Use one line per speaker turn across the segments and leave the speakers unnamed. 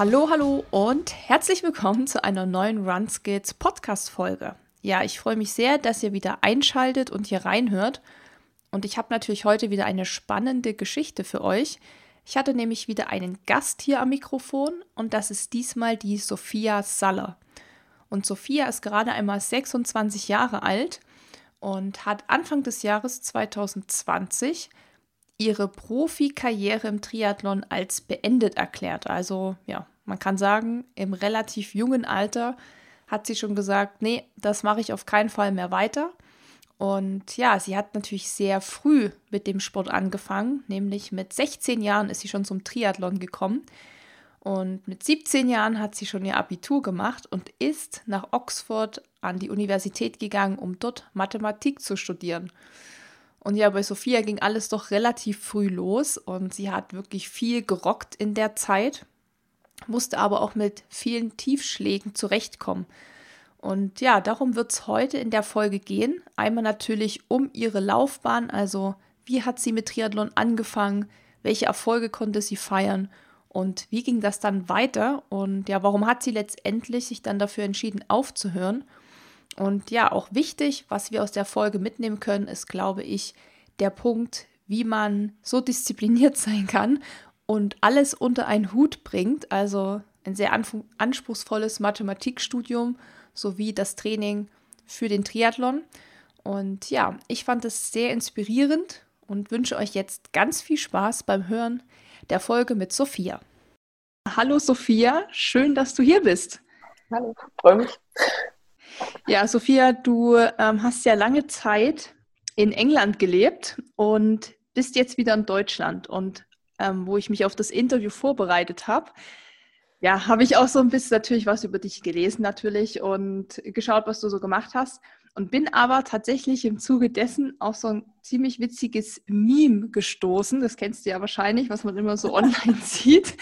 Hallo, hallo und herzlich willkommen zu einer neuen RunSkills Podcast-Folge. Ja, ich freue mich sehr, dass ihr wieder einschaltet und hier reinhört. Und ich habe natürlich heute wieder eine spannende Geschichte für euch. Ich hatte nämlich wieder einen Gast hier am Mikrofon und das ist diesmal die Sophia Saller. Und Sophia ist gerade einmal 26 Jahre alt und hat Anfang des Jahres 2020 ihre Profikarriere im Triathlon als beendet erklärt. Also ja, man kann sagen, im relativ jungen Alter hat sie schon gesagt, nee, das mache ich auf keinen Fall mehr weiter. Und ja, sie hat natürlich sehr früh mit dem Sport angefangen, nämlich mit 16 Jahren ist sie schon zum Triathlon gekommen. Und mit 17 Jahren hat sie schon ihr Abitur gemacht und ist nach Oxford an die Universität gegangen, um dort Mathematik zu studieren. Und ja, bei Sophia ging alles doch relativ früh los und sie hat wirklich viel gerockt in der Zeit, musste aber auch mit vielen Tiefschlägen zurechtkommen. Und ja, darum wird es heute in der Folge gehen. Einmal natürlich um ihre Laufbahn, also wie hat sie mit Triathlon angefangen, welche Erfolge konnte sie feiern und wie ging das dann weiter und ja, warum hat sie letztendlich sich dann dafür entschieden aufzuhören und ja, auch wichtig, was wir aus der Folge mitnehmen können, ist, glaube ich, der Punkt, wie man so diszipliniert sein kann und alles unter einen Hut bringt. Also ein sehr anspruchsvolles Mathematikstudium sowie das Training für den Triathlon. Und ja, ich fand es sehr inspirierend und wünsche euch jetzt ganz viel Spaß beim Hören der Folge mit Sophia. Hallo Sophia, schön, dass du hier bist.
Hallo, freue mich.
Ja, Sophia, du ähm, hast ja lange Zeit in England gelebt und bist jetzt wieder in Deutschland. Und ähm, wo ich mich auf das Interview vorbereitet habe, ja, habe ich auch so ein bisschen natürlich was über dich gelesen natürlich und geschaut, was du so gemacht hast. Und bin aber tatsächlich im Zuge dessen auf so ein ziemlich witziges Meme gestoßen. Das kennst du ja wahrscheinlich, was man immer so online sieht.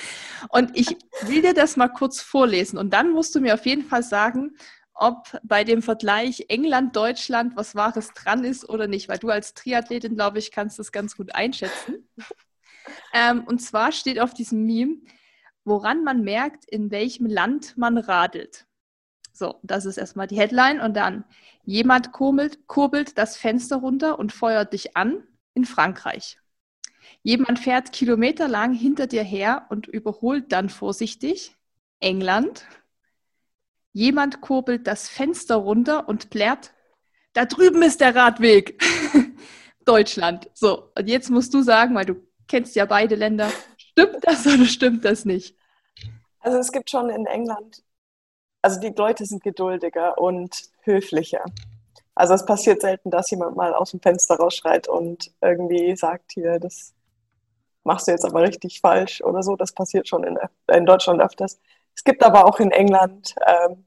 Und ich will dir das mal kurz vorlesen. Und dann musst du mir auf jeden Fall sagen, ob bei dem Vergleich England-Deutschland was Wahres dran ist oder nicht, weil du als Triathletin, glaube ich, kannst das ganz gut einschätzen. Ähm, und zwar steht auf diesem Meme, woran man merkt, in welchem Land man radelt. So, das ist erstmal die Headline und dann jemand kurbelt, kurbelt das Fenster runter und feuert dich an in Frankreich. Jemand fährt kilometerlang hinter dir her und überholt dann vorsichtig England. Jemand kurbelt das Fenster runter und plärt, da drüben ist der Radweg. Deutschland. So, und jetzt musst du sagen, weil du kennst ja beide Länder, stimmt das oder stimmt das nicht?
Also es gibt schon in England, also die Leute sind geduldiger und höflicher. Also es passiert selten, dass jemand mal aus dem Fenster rausschreit und irgendwie sagt, hier, das machst du jetzt aber richtig falsch oder so. Das passiert schon in, in Deutschland öfters. Es gibt aber auch in England ähm,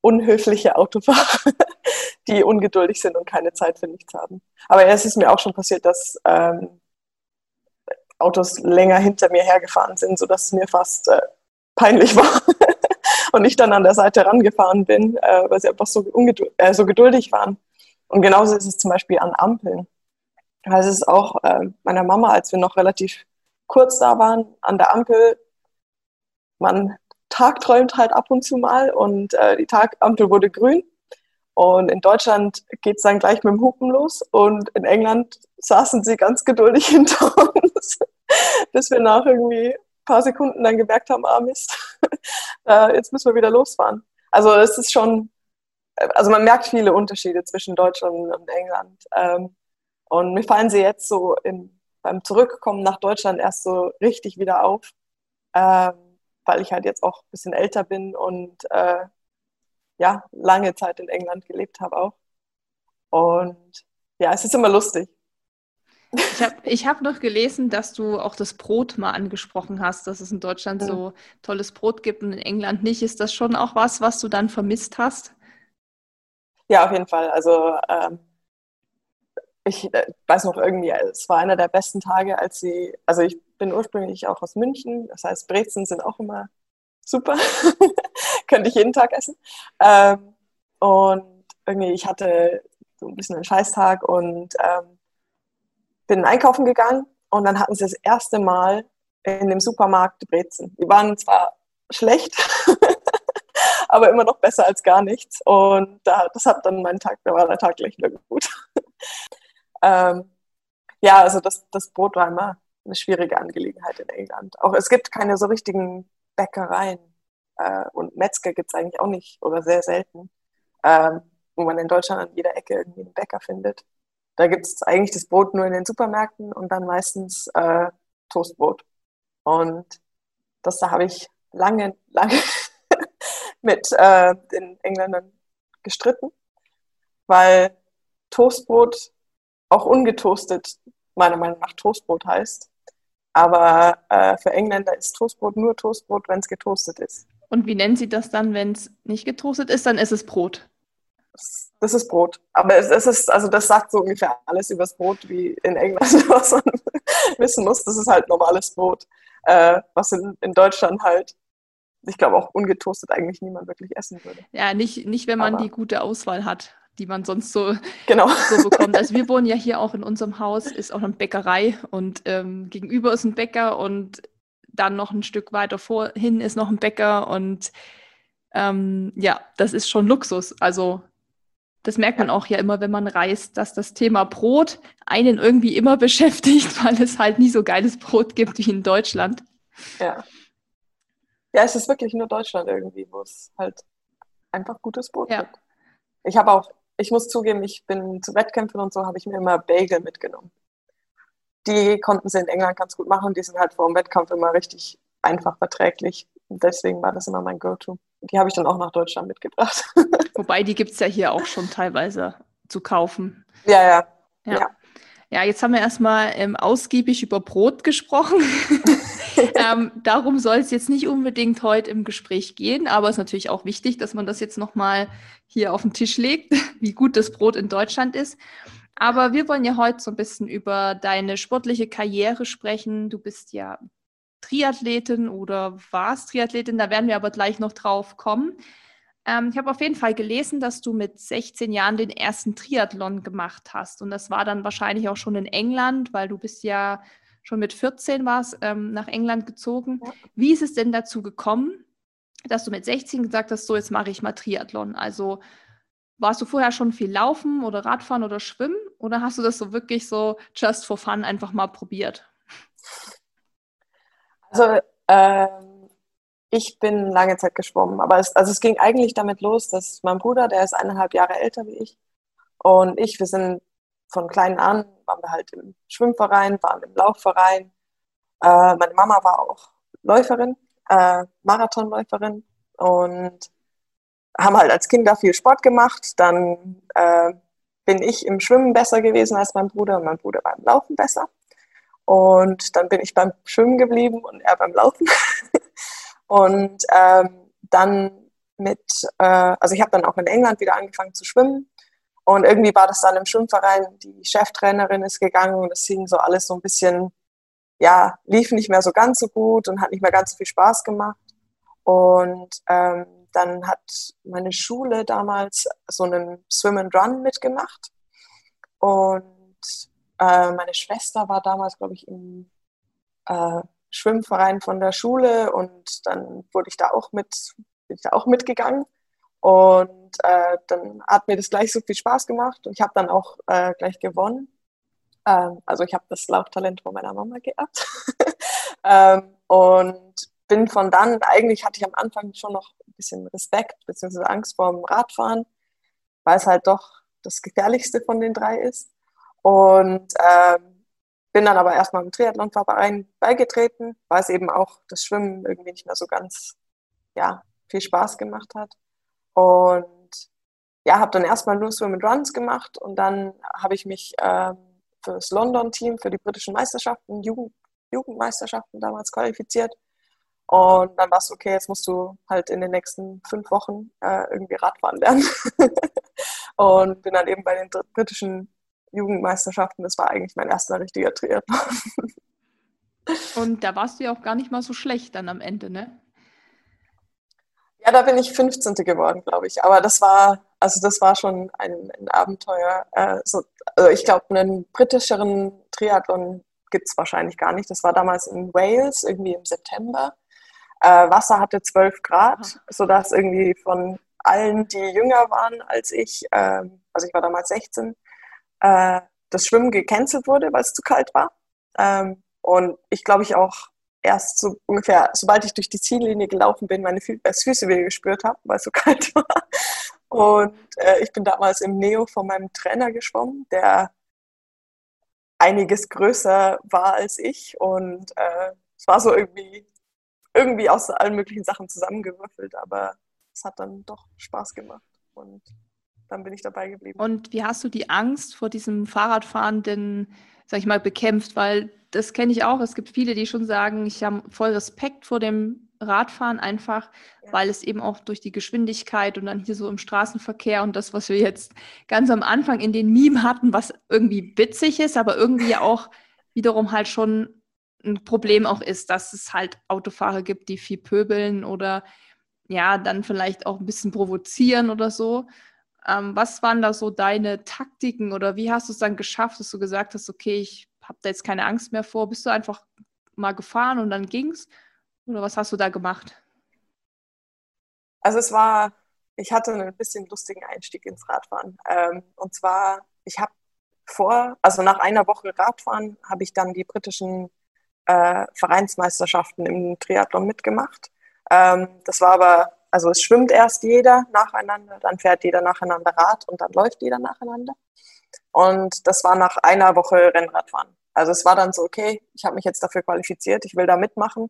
unhöfliche Autofahrer, die ungeduldig sind und keine Zeit für nichts haben. Aber es ist mir auch schon passiert, dass ähm, Autos länger hinter mir hergefahren sind, sodass es mir fast äh, peinlich war. und ich dann an der Seite rangefahren bin, äh, weil sie einfach so, äh, so geduldig waren. Und genauso ist es zum Beispiel an Ampeln. Also es ist auch äh, meiner Mama, als wir noch relativ kurz da waren, an der Ampel, man tagträumt halt ab und zu mal und äh, die Tagampel wurde grün. Und in Deutschland geht es dann gleich mit dem Hupen los und in England saßen sie ganz geduldig hinter uns, bis wir nach irgendwie ein paar Sekunden dann gemerkt haben, ah Mist, äh, jetzt müssen wir wieder losfahren. Also es ist schon, also man merkt viele Unterschiede zwischen Deutschland und England. Ähm, und mir fallen sie jetzt so im, beim Zurückkommen nach Deutschland erst so richtig wieder auf. Ähm, weil ich halt jetzt auch ein bisschen älter bin und äh, ja, lange Zeit in England gelebt habe auch. Und ja, es ist immer lustig.
Ich habe ich hab noch gelesen, dass du auch das Brot mal angesprochen hast, dass es in Deutschland mhm. so tolles Brot gibt und in England nicht. Ist das schon auch was, was du dann vermisst hast?
Ja, auf jeden Fall. Also ähm, ich äh, weiß noch irgendwie, es war einer der besten Tage, als sie, also ich bin ursprünglich auch aus München, das heißt Brezen sind auch immer super, könnte ich jeden Tag essen. Ähm, und irgendwie, ich hatte so ein bisschen einen Scheißtag und ähm, bin einkaufen gegangen und dann hatten sie das erste Mal in dem Supermarkt Brezen. Die waren zwar schlecht, aber immer noch besser als gar nichts. Und da, das hat dann meinen Tag, da war der Tag gleich wieder gut. ähm, ja, also das, das Brot war immer eine schwierige Angelegenheit in England. Auch es gibt keine so richtigen Bäckereien äh, und Metzger gibt es eigentlich auch nicht oder sehr selten, ähm, wo man in Deutschland an jeder Ecke irgendwie einen Bäcker findet. Da gibt es eigentlich das Brot nur in den Supermärkten und dann meistens äh, Toastbrot. Und das da habe ich lange, lange mit äh, den Engländern gestritten, weil Toastbrot auch ungetoastet meiner Meinung nach Toastbrot heißt. Aber äh, für Engländer ist Toastbrot nur Toastbrot, wenn es getoastet ist.
Und wie nennen Sie das dann, wenn es nicht getoastet ist? Dann ist es Brot.
Das, ist Brot. Aber es, ist, also das sagt so ungefähr alles über das Brot, wie in England, was man wissen muss. Das ist halt normales Brot, äh, was in, in Deutschland halt, ich glaube auch ungetoastet eigentlich niemand wirklich essen würde.
Ja, nicht, nicht wenn man Aber die gute Auswahl hat die man sonst so, genau. so bekommt. Also wir wohnen ja hier auch in unserem Haus, ist auch eine Bäckerei und ähm, gegenüber ist ein Bäcker und dann noch ein Stück weiter vorhin ist noch ein Bäcker und ähm, ja, das ist schon Luxus. Also das merkt man auch ja immer, wenn man reist, dass das Thema Brot einen irgendwie immer beschäftigt, weil es halt nie so geiles Brot gibt wie in Deutschland.
Ja. Ja, es ist wirklich nur Deutschland irgendwie, wo es halt einfach gutes Brot ja. gibt. Ich habe auch ich muss zugeben, ich bin zu Wettkämpfen und so, habe ich mir immer Bagel mitgenommen. Die konnten sie in England ganz gut machen. Die sind halt vor dem Wettkampf immer richtig einfach verträglich. Und deswegen war das immer mein Go-To. Die habe ich dann auch nach Deutschland mitgebracht.
Wobei, die gibt es ja hier auch schon teilweise zu kaufen.
Ja, ja.
Ja, ja. ja jetzt haben wir erstmal ähm, ausgiebig über Brot gesprochen. ähm, darum soll es jetzt nicht unbedingt heute im Gespräch gehen, aber es ist natürlich auch wichtig, dass man das jetzt nochmal hier auf den Tisch legt, wie gut das Brot in Deutschland ist. Aber wir wollen ja heute so ein bisschen über deine sportliche Karriere sprechen. Du bist ja Triathletin oder warst Triathletin, da werden wir aber gleich noch drauf kommen. Ähm, ich habe auf jeden Fall gelesen, dass du mit 16 Jahren den ersten Triathlon gemacht hast. Und das war dann wahrscheinlich auch schon in England, weil du bist ja schon mit 14 warst, ähm, nach England gezogen. Ja. Wie ist es denn dazu gekommen, dass du mit 16 gesagt hast, so jetzt mache ich mal Triathlon? Also warst du vorher schon viel Laufen oder Radfahren oder Schwimmen oder hast du das so wirklich so just for fun einfach mal probiert?
Also ähm, ich bin lange Zeit geschwommen, aber es, also es ging eigentlich damit los, dass mein Bruder, der ist eineinhalb Jahre älter wie ich, und ich, wir sind von klein an waren wir halt im Schwimmverein, waren im Laufverein. Äh, meine Mama war auch Läuferin, äh, Marathonläuferin und haben halt als Kinder viel Sport gemacht. Dann äh, bin ich im Schwimmen besser gewesen als mein Bruder und mein Bruder beim Laufen besser. Und dann bin ich beim Schwimmen geblieben und er beim Laufen. und ähm, dann mit, äh, also ich habe dann auch in England wieder angefangen zu schwimmen und irgendwie war das dann im Schwimmverein, die Cheftrainerin ist gegangen und es hing so alles so ein bisschen, ja, lief nicht mehr so ganz so gut und hat nicht mehr ganz so viel Spaß gemacht. Und ähm, dann hat meine Schule damals so einen Swim and Run mitgemacht. Und äh, meine Schwester war damals, glaube ich, im äh, Schwimmverein von der Schule und dann wurde ich da auch mit, bin ich da auch mitgegangen. Und äh, dann hat mir das gleich so viel Spaß gemacht und ich habe dann auch äh, gleich gewonnen. Ähm, also ich habe das Lauftalent von meiner Mama geerbt. ähm, und bin von dann, eigentlich hatte ich am Anfang schon noch ein bisschen Respekt bzw. Angst vor dem Radfahren, weil es halt doch das gefährlichste von den drei ist. Und ähm, bin dann aber erstmal im Triathlonverein beigetreten, weil es eben auch das Schwimmen irgendwie nicht mehr so ganz ja, viel Spaß gemacht hat. Und ja, habe dann erstmal nur Swim and Runs gemacht und dann habe ich mich ähm, für das London-Team, für die britischen Meisterschaften, Jugend, Jugendmeisterschaften damals qualifiziert. Und dann war es okay, jetzt musst du halt in den nächsten fünf Wochen äh, irgendwie Radfahren lernen. und bin dann eben bei den britischen Jugendmeisterschaften. Das war eigentlich mein erster richtiger Triathlon.
und da warst du ja auch gar nicht mal so schlecht dann am Ende, ne?
Ja, da bin ich 15. geworden, glaube ich. Aber das war, also das war schon ein, ein Abenteuer. Äh, so, also ich glaube, einen britischeren Triathlon gibt es wahrscheinlich gar nicht. Das war damals in Wales, irgendwie im September. Äh, Wasser hatte 12 Grad, Aha. sodass irgendwie von allen, die jünger waren als ich, äh, also ich war damals 16, äh, das Schwimmen gecancelt wurde, weil es zu kalt war. Ähm, und ich glaube, ich auch erst so ungefähr, sobald ich durch die Ziellinie gelaufen bin, meine Füße wieder gespürt habe, weil es so kalt war. Und äh, ich bin damals im Neo von meinem Trainer geschwommen, der einiges größer war als ich. Und äh, es war so irgendwie, irgendwie aus allen möglichen Sachen zusammengewürfelt, aber es hat dann doch Spaß gemacht. Und dann bin ich dabei geblieben.
Und wie hast du die Angst vor diesem Fahrradfahren denn, sag ich mal, bekämpft? Weil das kenne ich auch. Es gibt viele, die schon sagen, ich habe voll Respekt vor dem Radfahren, einfach ja. weil es eben auch durch die Geschwindigkeit und dann hier so im Straßenverkehr und das, was wir jetzt ganz am Anfang in den Meme hatten, was irgendwie witzig ist, aber irgendwie auch wiederum halt schon ein Problem auch ist, dass es halt Autofahrer gibt, die viel pöbeln oder ja, dann vielleicht auch ein bisschen provozieren oder so. Ähm, was waren da so deine Taktiken oder wie hast du es dann geschafft, dass du gesagt hast, okay, ich habe da jetzt keine Angst mehr vor? Bist du einfach mal gefahren und dann ging's? Oder was hast du da gemacht?
Also es war, ich hatte einen bisschen lustigen Einstieg ins Radfahren. Ähm, und zwar, ich habe vor, also nach einer Woche Radfahren, habe ich dann die britischen äh, Vereinsmeisterschaften im Triathlon mitgemacht. Ähm, das war aber also es schwimmt erst jeder nacheinander, dann fährt jeder nacheinander Rad und dann läuft jeder nacheinander. Und das war nach einer Woche Rennradfahren. Also es war dann so, okay, ich habe mich jetzt dafür qualifiziert, ich will da mitmachen.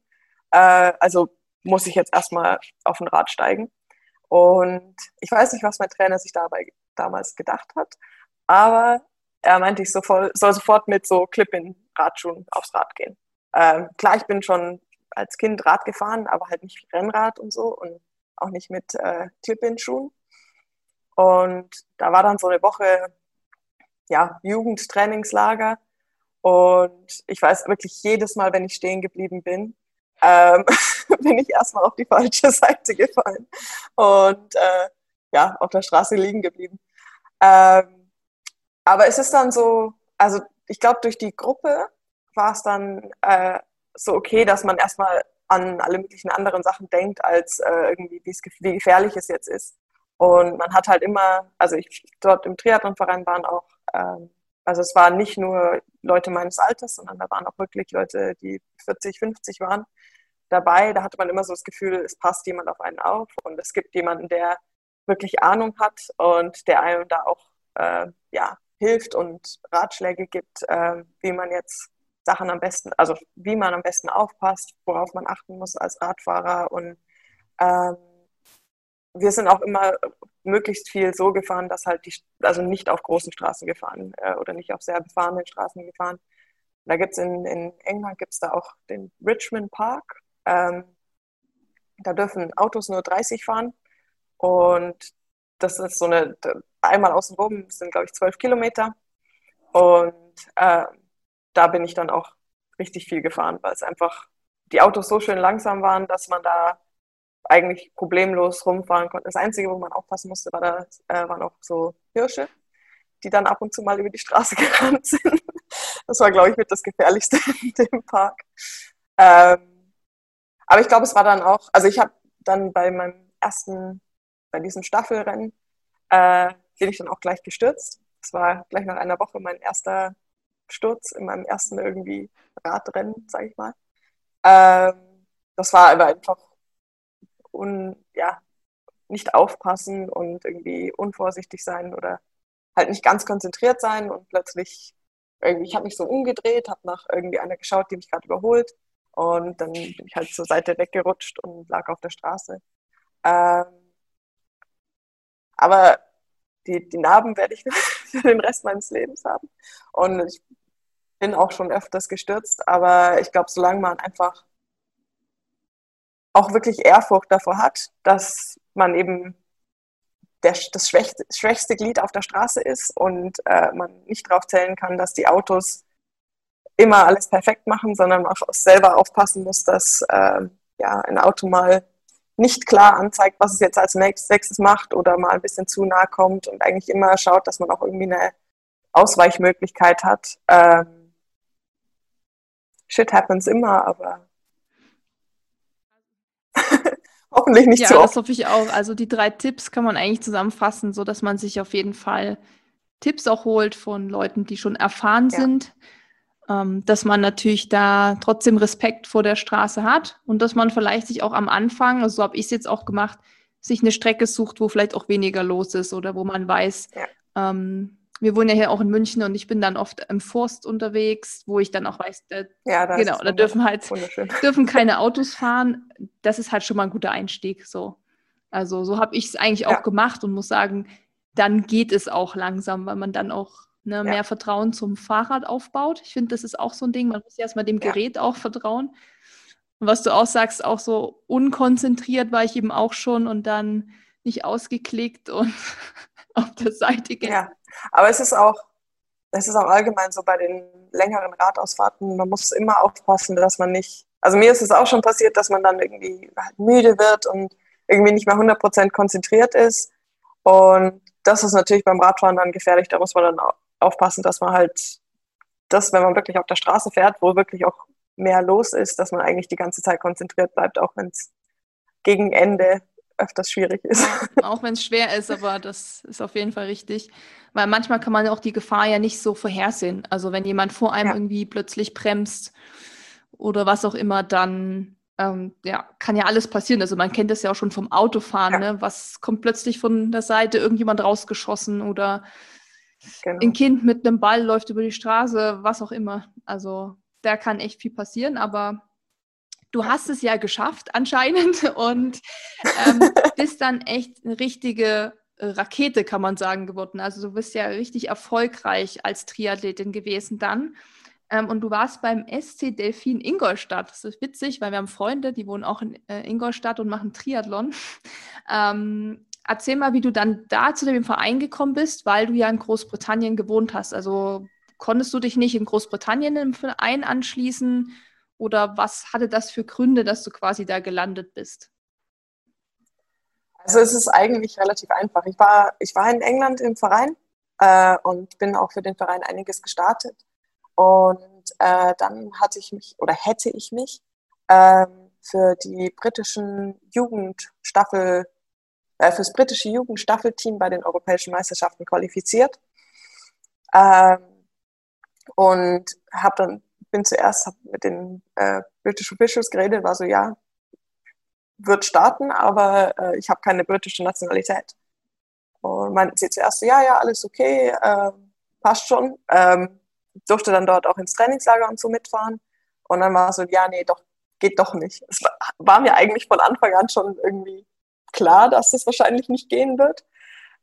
Äh, also muss ich jetzt erstmal auf ein Rad steigen. Und ich weiß nicht, was mein Trainer sich dabei damals gedacht hat, aber er meinte, ich soll, sofort mit so Clip-in-Radschuhen aufs Rad gehen. Ähm, klar, ich bin schon als Kind Rad gefahren, aber halt nicht Rennrad und so. Und auch nicht mit äh, Clip-In-Schuhen. Und da war dann so eine Woche ja, Jugendtrainingslager. Und ich weiß wirklich jedes Mal, wenn ich stehen geblieben bin, ähm, bin ich erstmal auf die falsche Seite gefallen und äh, ja, auf der Straße liegen geblieben. Ähm, aber es ist dann so, also ich glaube, durch die Gruppe war es dann äh, so okay, dass man erstmal an alle möglichen anderen Sachen denkt, als äh, irgendwie, wie gefährlich es jetzt ist. Und man hat halt immer, also ich dort im Triathlonverein waren auch, ähm, also es waren nicht nur Leute meines Alters, sondern da waren auch wirklich Leute, die 40, 50 waren dabei. Da hatte man immer so das Gefühl, es passt jemand auf einen auf und es gibt jemanden, der wirklich Ahnung hat und der einem da auch äh, ja, hilft und Ratschläge gibt, äh, wie man jetzt Sachen am besten, also wie man am besten aufpasst, worauf man achten muss als Radfahrer. Und ähm, wir sind auch immer möglichst viel so gefahren, dass halt die, also nicht auf großen Straßen gefahren äh, oder nicht auf sehr befahrenen Straßen gefahren. Da gibt es in, in England gibt's da auch den Richmond Park. Ähm, da dürfen Autos nur 30 fahren. Und das ist so eine, einmal außen rum sind, glaube ich, 12 Kilometer. Und äh, da bin ich dann auch richtig viel gefahren, weil es einfach die Autos so schön langsam waren, dass man da eigentlich problemlos rumfahren konnte. Das Einzige, wo man aufpassen musste, war da, äh, waren auch so Hirsche, die dann ab und zu mal über die Straße gerannt sind. Das war, glaube ich, mit das Gefährlichste in dem Park. Ähm, aber ich glaube, es war dann auch, also ich habe dann bei meinem ersten, bei diesem Staffelrennen, äh, bin ich dann auch gleich gestürzt. Das war gleich nach einer Woche mein erster Sturz in meinem ersten irgendwie Radrennen, sage ich mal. Ähm, das war aber einfach un, ja, nicht aufpassen und irgendwie unvorsichtig sein oder halt nicht ganz konzentriert sein und plötzlich irgendwie, ich habe mich so umgedreht, habe nach irgendwie einer geschaut, die mich gerade überholt und dann bin ich halt zur Seite weggerutscht und lag auf der Straße. Ähm, aber die, die Narben werde ich für den Rest meines Lebens haben. Und ich bin auch schon öfters gestürzt, aber ich glaube, solange man einfach auch wirklich Ehrfurcht davor hat, dass man eben der, das schwächste, schwächste, Glied auf der Straße ist und äh, man nicht darauf zählen kann, dass die Autos immer alles perfekt machen, sondern auch selber aufpassen muss, dass äh, ja, ein Auto mal nicht klar anzeigt, was es jetzt als nächstes macht oder mal ein bisschen zu nahe kommt und eigentlich immer schaut, dass man auch irgendwie eine Ausweichmöglichkeit hat. Ähm, Shit happens immer, aber. Hoffentlich nicht
ja,
zu
oft.
oft.
das hoffe ich auch. Also die drei Tipps kann man eigentlich zusammenfassen, so dass man sich auf jeden Fall Tipps auch holt von Leuten, die schon erfahren
Ja.
sind, ähm, dass man natürlich da trotzdem Respekt vor der Straße hat und dass man vielleicht sich auch am Anfang, also so habe ich es jetzt auch gemacht, sich eine Strecke sucht, wo vielleicht auch weniger los ist oder wo man weiß,
Ja.
ähm, wir wohnen ja hier auch in München und ich bin dann oft im Forst unterwegs, wo ich dann auch weiß, da,
Ja, da
genau, da dürfen halt dürfen keine Autos fahren. Das ist halt schon mal ein guter Einstieg. So. Also so habe ich es eigentlich auch
Ja.
gemacht und muss sagen, dann geht es auch langsam, weil man dann auch ne, mehr Vertrauen zum Fahrrad aufbaut. Ich finde, das ist auch so ein Ding. Man muss erstmal dem
Ja.
Gerät auch vertrauen. Und was du auch sagst, auch so unkonzentriert war ich eben auch schon und dann nicht ausgeklickt und auf der Seite ge-
Ja, aber es ist auch, es ist auch allgemein so bei den längeren Radausfahrten, man muss immer aufpassen, dass man nicht, also mir ist es auch schon passiert, dass man dann irgendwie halt müde wird und irgendwie nicht mehr 100% konzentriert ist. Und das ist natürlich beim Radfahren dann gefährlich, da muss man dann au- aufpassen, dass man halt das, wenn man wirklich auf der Straße fährt, wo wirklich auch mehr los ist, dass man eigentlich die ganze Zeit konzentriert bleibt, auch wenn es gegen Ende öfters schwierig ist.
auch wenn es schwer ist, aber das ist auf jeden Fall richtig. Weil manchmal kann man auch die Gefahr ja nicht so vorhersehen. Also wenn jemand vor einem
Ja.
irgendwie plötzlich bremst oder was auch immer, dann ähm, ja, kann ja alles passieren. Also man kennt das ja auch schon vom Autofahren,
Ja.
ne? Was kommt plötzlich von der Seite irgendjemand rausgeschossen oder
Genau.
ein Kind mit einem Ball läuft über die Straße, was auch immer. Also da kann echt viel passieren, aber du hast es ja geschafft anscheinend und ähm, bist dann echt eine richtige äh, Rakete, kann man sagen, geworden. Also du bist ja richtig erfolgreich als Triathletin gewesen dann. Ähm, und du warst beim SC Delfin Ingolstadt. Das ist witzig, weil wir haben Freunde, die wohnen auch in äh, Ingolstadt und machen Triathlon. Ähm, erzähl mal, wie du dann da zu dem Verein gekommen bist, weil du ja in Großbritannien gewohnt hast. Also konntest du dich nicht in Großbritannien im Verein anschließen oder was hatte das für Gründe, dass du quasi da gelandet bist?
Also es ist eigentlich relativ einfach. Ich war, ich war in England im Verein äh, und bin auch für den Verein einiges gestartet. Und äh, dann hatte ich mich oder hätte ich mich ähm, für die britischen Jugendstaffel, äh, fürs britische Jugendstaffelteam bei den europäischen Meisterschaften qualifiziert. Ähm, und habe dann bin zuerst mit den äh, British Officials geredet, war so ja, wird starten, aber äh, ich habe keine britische Nationalität. Und meinten sie zuerst so, ja, ja, alles okay, äh, passt schon. Ähm, durfte dann dort auch ins Trainingslager und so mitfahren. Und dann war so, ja, nee, doch, geht doch nicht. Es war, war mir eigentlich von Anfang an schon irgendwie klar, dass das wahrscheinlich nicht gehen wird.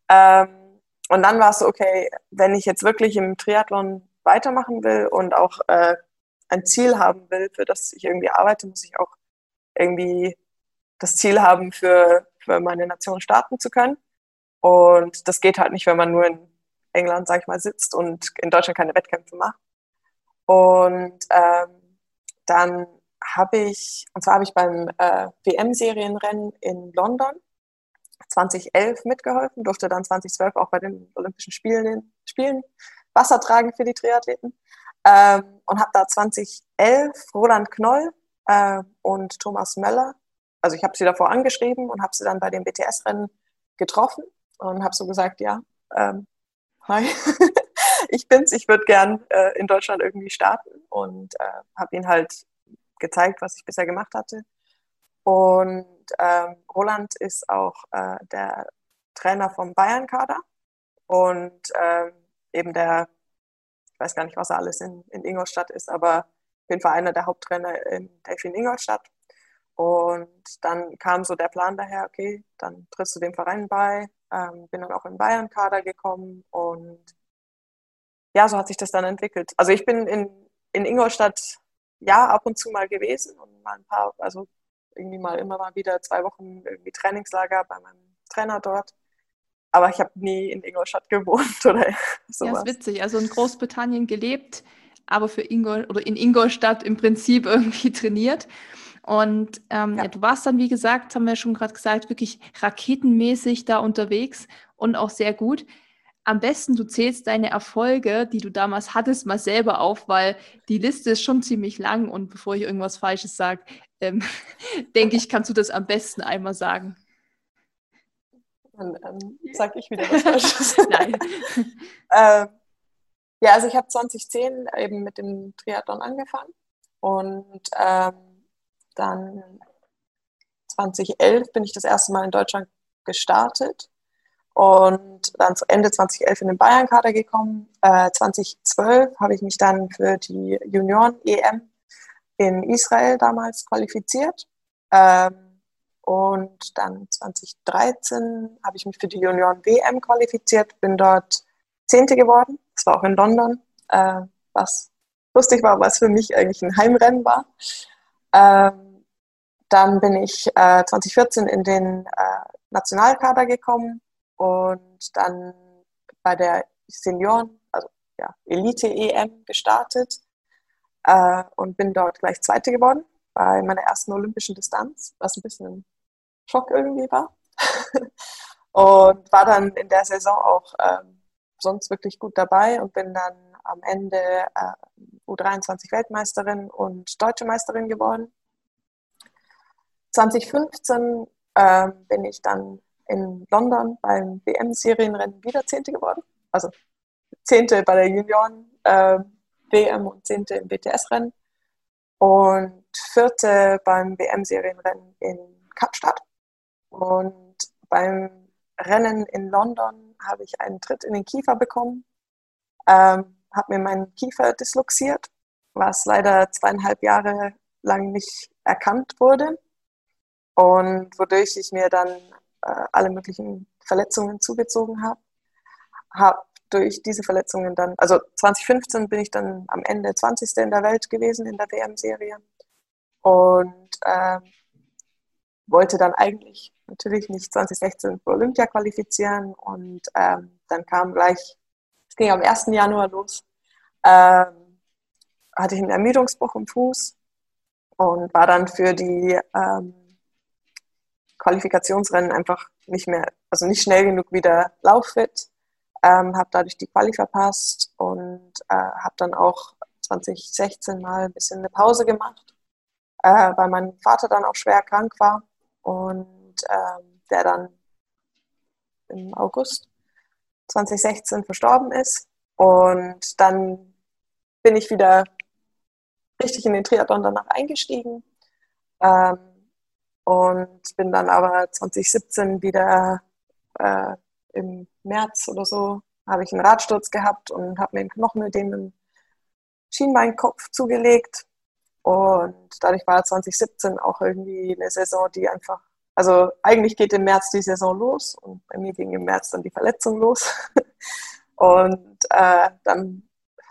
Ähm, und dann war es so, okay, wenn ich jetzt wirklich im Triathlon weitermachen will und auch äh, ein Ziel haben will, für das ich irgendwie arbeite, muss ich auch irgendwie das Ziel haben, für, für meine Nation starten zu können. Und das geht halt nicht, wenn man nur in England, sag ich mal, sitzt und in Deutschland keine Wettkämpfe macht. Und ähm, dann habe ich, und zwar habe ich beim äh, WM-Serienrennen in London 2011 mitgeholfen, durfte dann 2012 auch bei den Olympischen Spielen, Spielen Wasser tragen für die Triathleten ähm, und habe da 2011 Roland Knoll äh, und Thomas Möller, also ich habe sie davor angeschrieben und habe sie dann bei dem BTS-Rennen getroffen und habe so gesagt, ja, ähm, hi, ich bin's, ich würde gern äh, in Deutschland irgendwie starten und äh, habe ihnen halt gezeigt, was ich bisher gemacht hatte. Und ähm, Roland ist auch äh, der Trainer vom Bayern-Kader und ähm, eben der, ich weiß gar nicht, was er alles in, in Ingolstadt ist, aber auf jeden Fall einer der Haupttrainer in Delfin Ingolstadt. Und dann kam so der Plan daher, okay, dann trittst du dem Verein bei, ähm, bin dann auch im Bayern-Kader gekommen und ja, so hat sich das dann entwickelt. Also ich bin in, in Ingolstadt ja ab und zu mal gewesen und mal ein paar, also irgendwie mal immer mal wieder zwei Wochen irgendwie Trainingslager bei meinem Trainer dort. Aber ich habe nie in Ingolstadt gewohnt oder sowas.
Ja, ist witzig. Also in Großbritannien gelebt, aber für Ingol oder in Ingolstadt im Prinzip irgendwie trainiert. Und ähm, ja. Ja, du warst dann, wie gesagt, haben wir schon gerade gesagt, wirklich raketenmäßig da unterwegs und auch sehr gut. am besten, du zählst deine Erfolge, die du damals hattest, mal selber auf, weil die Liste ist schon ziemlich lang und bevor ich irgendwas Falsches sage, ähm, denke ich, kannst du das am besten einmal sagen.
Dann ähm, sage ich wieder was Falsches. Nein. äh, ja, also ich habe 2010 eben mit dem Triathlon angefangen und ähm, dann 2011 bin ich das erste Mal in Deutschland gestartet und dann zu Ende 2011 in den Bayern-Kader gekommen. Äh, 2012 habe ich mich dann für die Junioren-EM in Israel damals qualifiziert. Ähm, und dann 2013 habe ich mich für die Junioren-WM qualifiziert, bin dort Zehnte geworden. Das war auch in London, äh, was lustig war, was für mich eigentlich ein Heimrennen war. Ähm, dann bin ich äh, 2014 in den äh, Nationalkader gekommen, und dann bei der Senioren, also ja, Elite-EM gestartet äh, und bin dort gleich Zweite geworden bei meiner ersten olympischen Distanz, was ein bisschen Schock irgendwie war. und war dann in der Saison auch ähm, sonst wirklich gut dabei und bin dann am Ende äh, U23 Weltmeisterin und Deutsche Meisterin geworden. 2015 äh, bin ich dann in London beim WM-Serienrennen wieder Zehnte geworden. Also Zehnte bei der Junioren-WM äh, und Zehnte im WTS-Rennen. Und Vierte beim WM-Serienrennen in Kapstadt. Und beim Rennen in London habe ich einen Tritt in den Kiefer bekommen, ähm, habe mir meinen Kiefer disloxiert, was leider zweieinhalb Jahre lang nicht erkannt wurde und wodurch ich mir dann äh, alle möglichen Verletzungen zugezogen habe. Habe durch diese Verletzungen dann, also 2015 bin ich dann am Ende 20. in der Welt gewesen in der WM-Serie und äh, wollte dann eigentlich natürlich nicht 2016 für Olympia qualifizieren und ähm, dann kam gleich, es ging am 1. Januar los, ähm, hatte ich einen Ermüdungsbruch im Fuß und war dann für die ähm, Qualifikationsrennen einfach nicht mehr, also nicht schnell genug wieder lauffit. Ähm, habe dadurch die Quali verpasst und äh, habe dann auch 2016 mal ein bisschen eine Pause gemacht, äh, weil mein Vater dann auch schwer krank war und äh, der dann im August 2016 verstorben ist. Und dann bin ich wieder richtig in den Triathlon danach eingestiegen. Ähm, und bin dann aber 2017 wieder äh, im März oder so, habe ich einen Radsturz gehabt und habe mir einen Knochen mit dem Schienbeinkopf zugelegt. Und dadurch war 2017 auch irgendwie eine Saison, die einfach, also eigentlich geht im März die Saison los und bei mir ging im März dann die Verletzung los. und äh, dann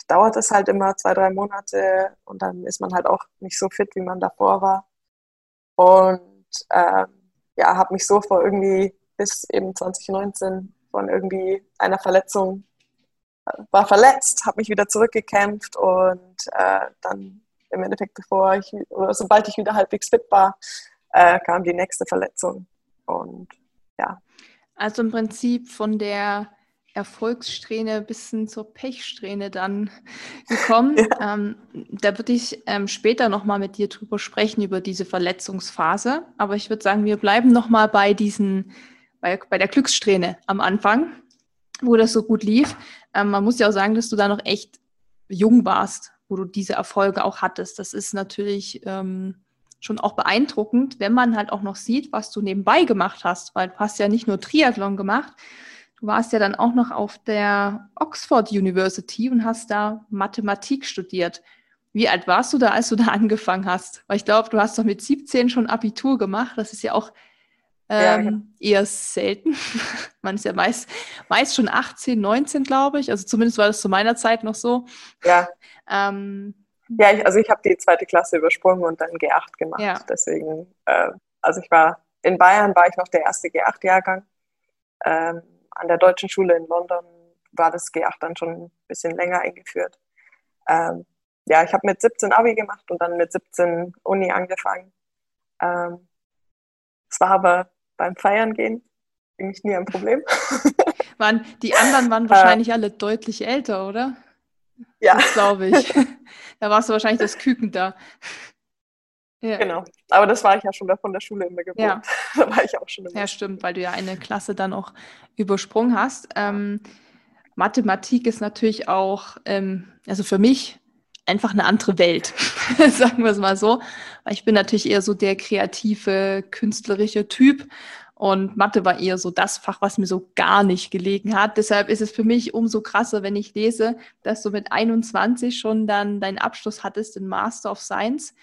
dauert es halt immer zwei, drei Monate und dann ist man halt auch nicht so fit, wie man davor war. Und äh, ja, habe mich so vor irgendwie bis eben 2019 von irgendwie einer Verletzung äh, war verletzt, habe mich wieder zurückgekämpft und äh, dann im Endeffekt, bevor ich oder sobald ich wieder halbwegs fit war, äh, kam die nächste Verletzung und ja.
Also im Prinzip von der Erfolgssträhne bis hin zur Pechsträhne dann gekommen. Ja. Ähm, da würde ich ähm, später nochmal mit dir drüber sprechen, über diese Verletzungsphase. Aber ich würde sagen, wir bleiben nochmal bei diesen, bei, bei der Glückssträhne am Anfang, wo das so gut lief. Ähm, man muss ja auch sagen, dass du da noch echt jung warst, wo du diese Erfolge auch hattest. Das ist natürlich ähm, schon auch beeindruckend, wenn man halt auch noch sieht, was du nebenbei gemacht hast, weil du hast ja nicht nur Triathlon gemacht, Du warst ja dann auch noch auf der Oxford University und hast da Mathematik studiert. Wie alt warst du da, als du da angefangen hast? Weil ich glaube, du hast doch mit 17 schon Abitur gemacht. Das ist ja auch ähm, ja, eher selten. Man ist ja meist, meist schon 18, 19, glaube ich. Also zumindest war das zu meiner Zeit noch so.
Ja. Ähm, ja, ich, also ich habe die zweite Klasse übersprungen und dann G8 gemacht. Ja. Deswegen, äh, also ich war in Bayern war ich noch der erste G8-Jahrgang. Ähm, an der deutschen Schule in London war das G8 dann schon ein bisschen länger eingeführt. Ähm, ja, ich habe mit 17 Abi gemacht und dann mit 17 Uni angefangen. Ähm, es war aber beim Feiern gehen eigentlich nie ein Problem.
waren, die anderen waren wahrscheinlich äh, alle deutlich älter, oder?
Ja.
glaube ich. da warst du wahrscheinlich das Küken da.
Ja. Genau. Aber das war ich ja schon von der Schule immer gewohnt. Ja. da war ich auch schon
immer. Ja, stimmt, weil du ja eine Klasse dann auch übersprungen hast. Ähm, Mathematik ist natürlich auch, ähm, also für mich einfach eine andere Welt, sagen wir es mal so. Weil ich bin natürlich eher so der kreative, künstlerische Typ. Und Mathe war eher so das Fach, was mir so gar nicht gelegen hat. Deshalb ist es für mich umso krasser, wenn ich lese, dass du mit 21 schon dann deinen Abschluss hattest, den Master of Science.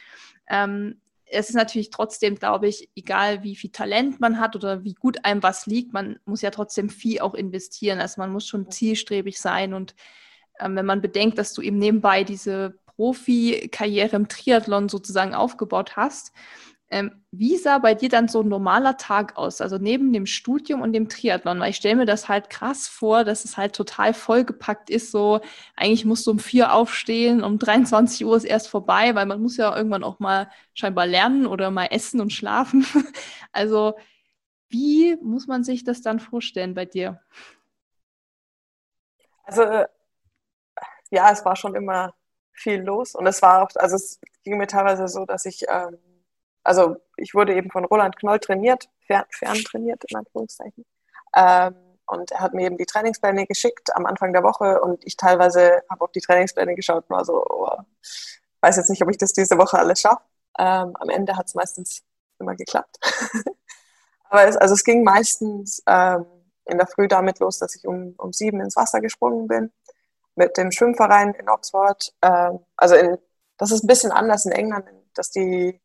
Ähm, es ist natürlich trotzdem, glaube ich, egal wie viel Talent man hat oder wie gut einem was liegt, man muss ja trotzdem viel auch investieren. Also man muss schon zielstrebig sein. Und ähm, wenn man bedenkt, dass du eben nebenbei diese Profi-Karriere im Triathlon sozusagen aufgebaut hast, ähm, wie sah bei dir dann so ein normaler Tag aus? Also neben dem Studium und dem Triathlon, weil ich stelle mir das halt krass vor, dass es halt total vollgepackt ist. So, eigentlich musst du um vier aufstehen, um 23 Uhr ist erst vorbei, weil man muss ja irgendwann auch mal scheinbar lernen oder mal essen und schlafen. Also, wie muss man sich das dann vorstellen bei dir?
Also, ja, es war schon immer viel los und es war auch, also es ging mir teilweise so, dass ich ähm, also ich wurde eben von Roland Knoll trainiert, fern, fern trainiert in Anführungszeichen. Ähm, und er hat mir eben die Trainingspläne geschickt am Anfang der Woche und ich teilweise habe auf die Trainingspläne geschaut und war so, oh, weiß jetzt nicht, ob ich das diese Woche alles schaffe. Ähm, am Ende hat es meistens immer geklappt. Aber es, also es ging meistens ähm, in der Früh damit los, dass ich um, um sieben ins Wasser gesprungen bin mit dem Schwimmverein in Oxford. Ähm, also in, das ist ein bisschen anders in England, dass die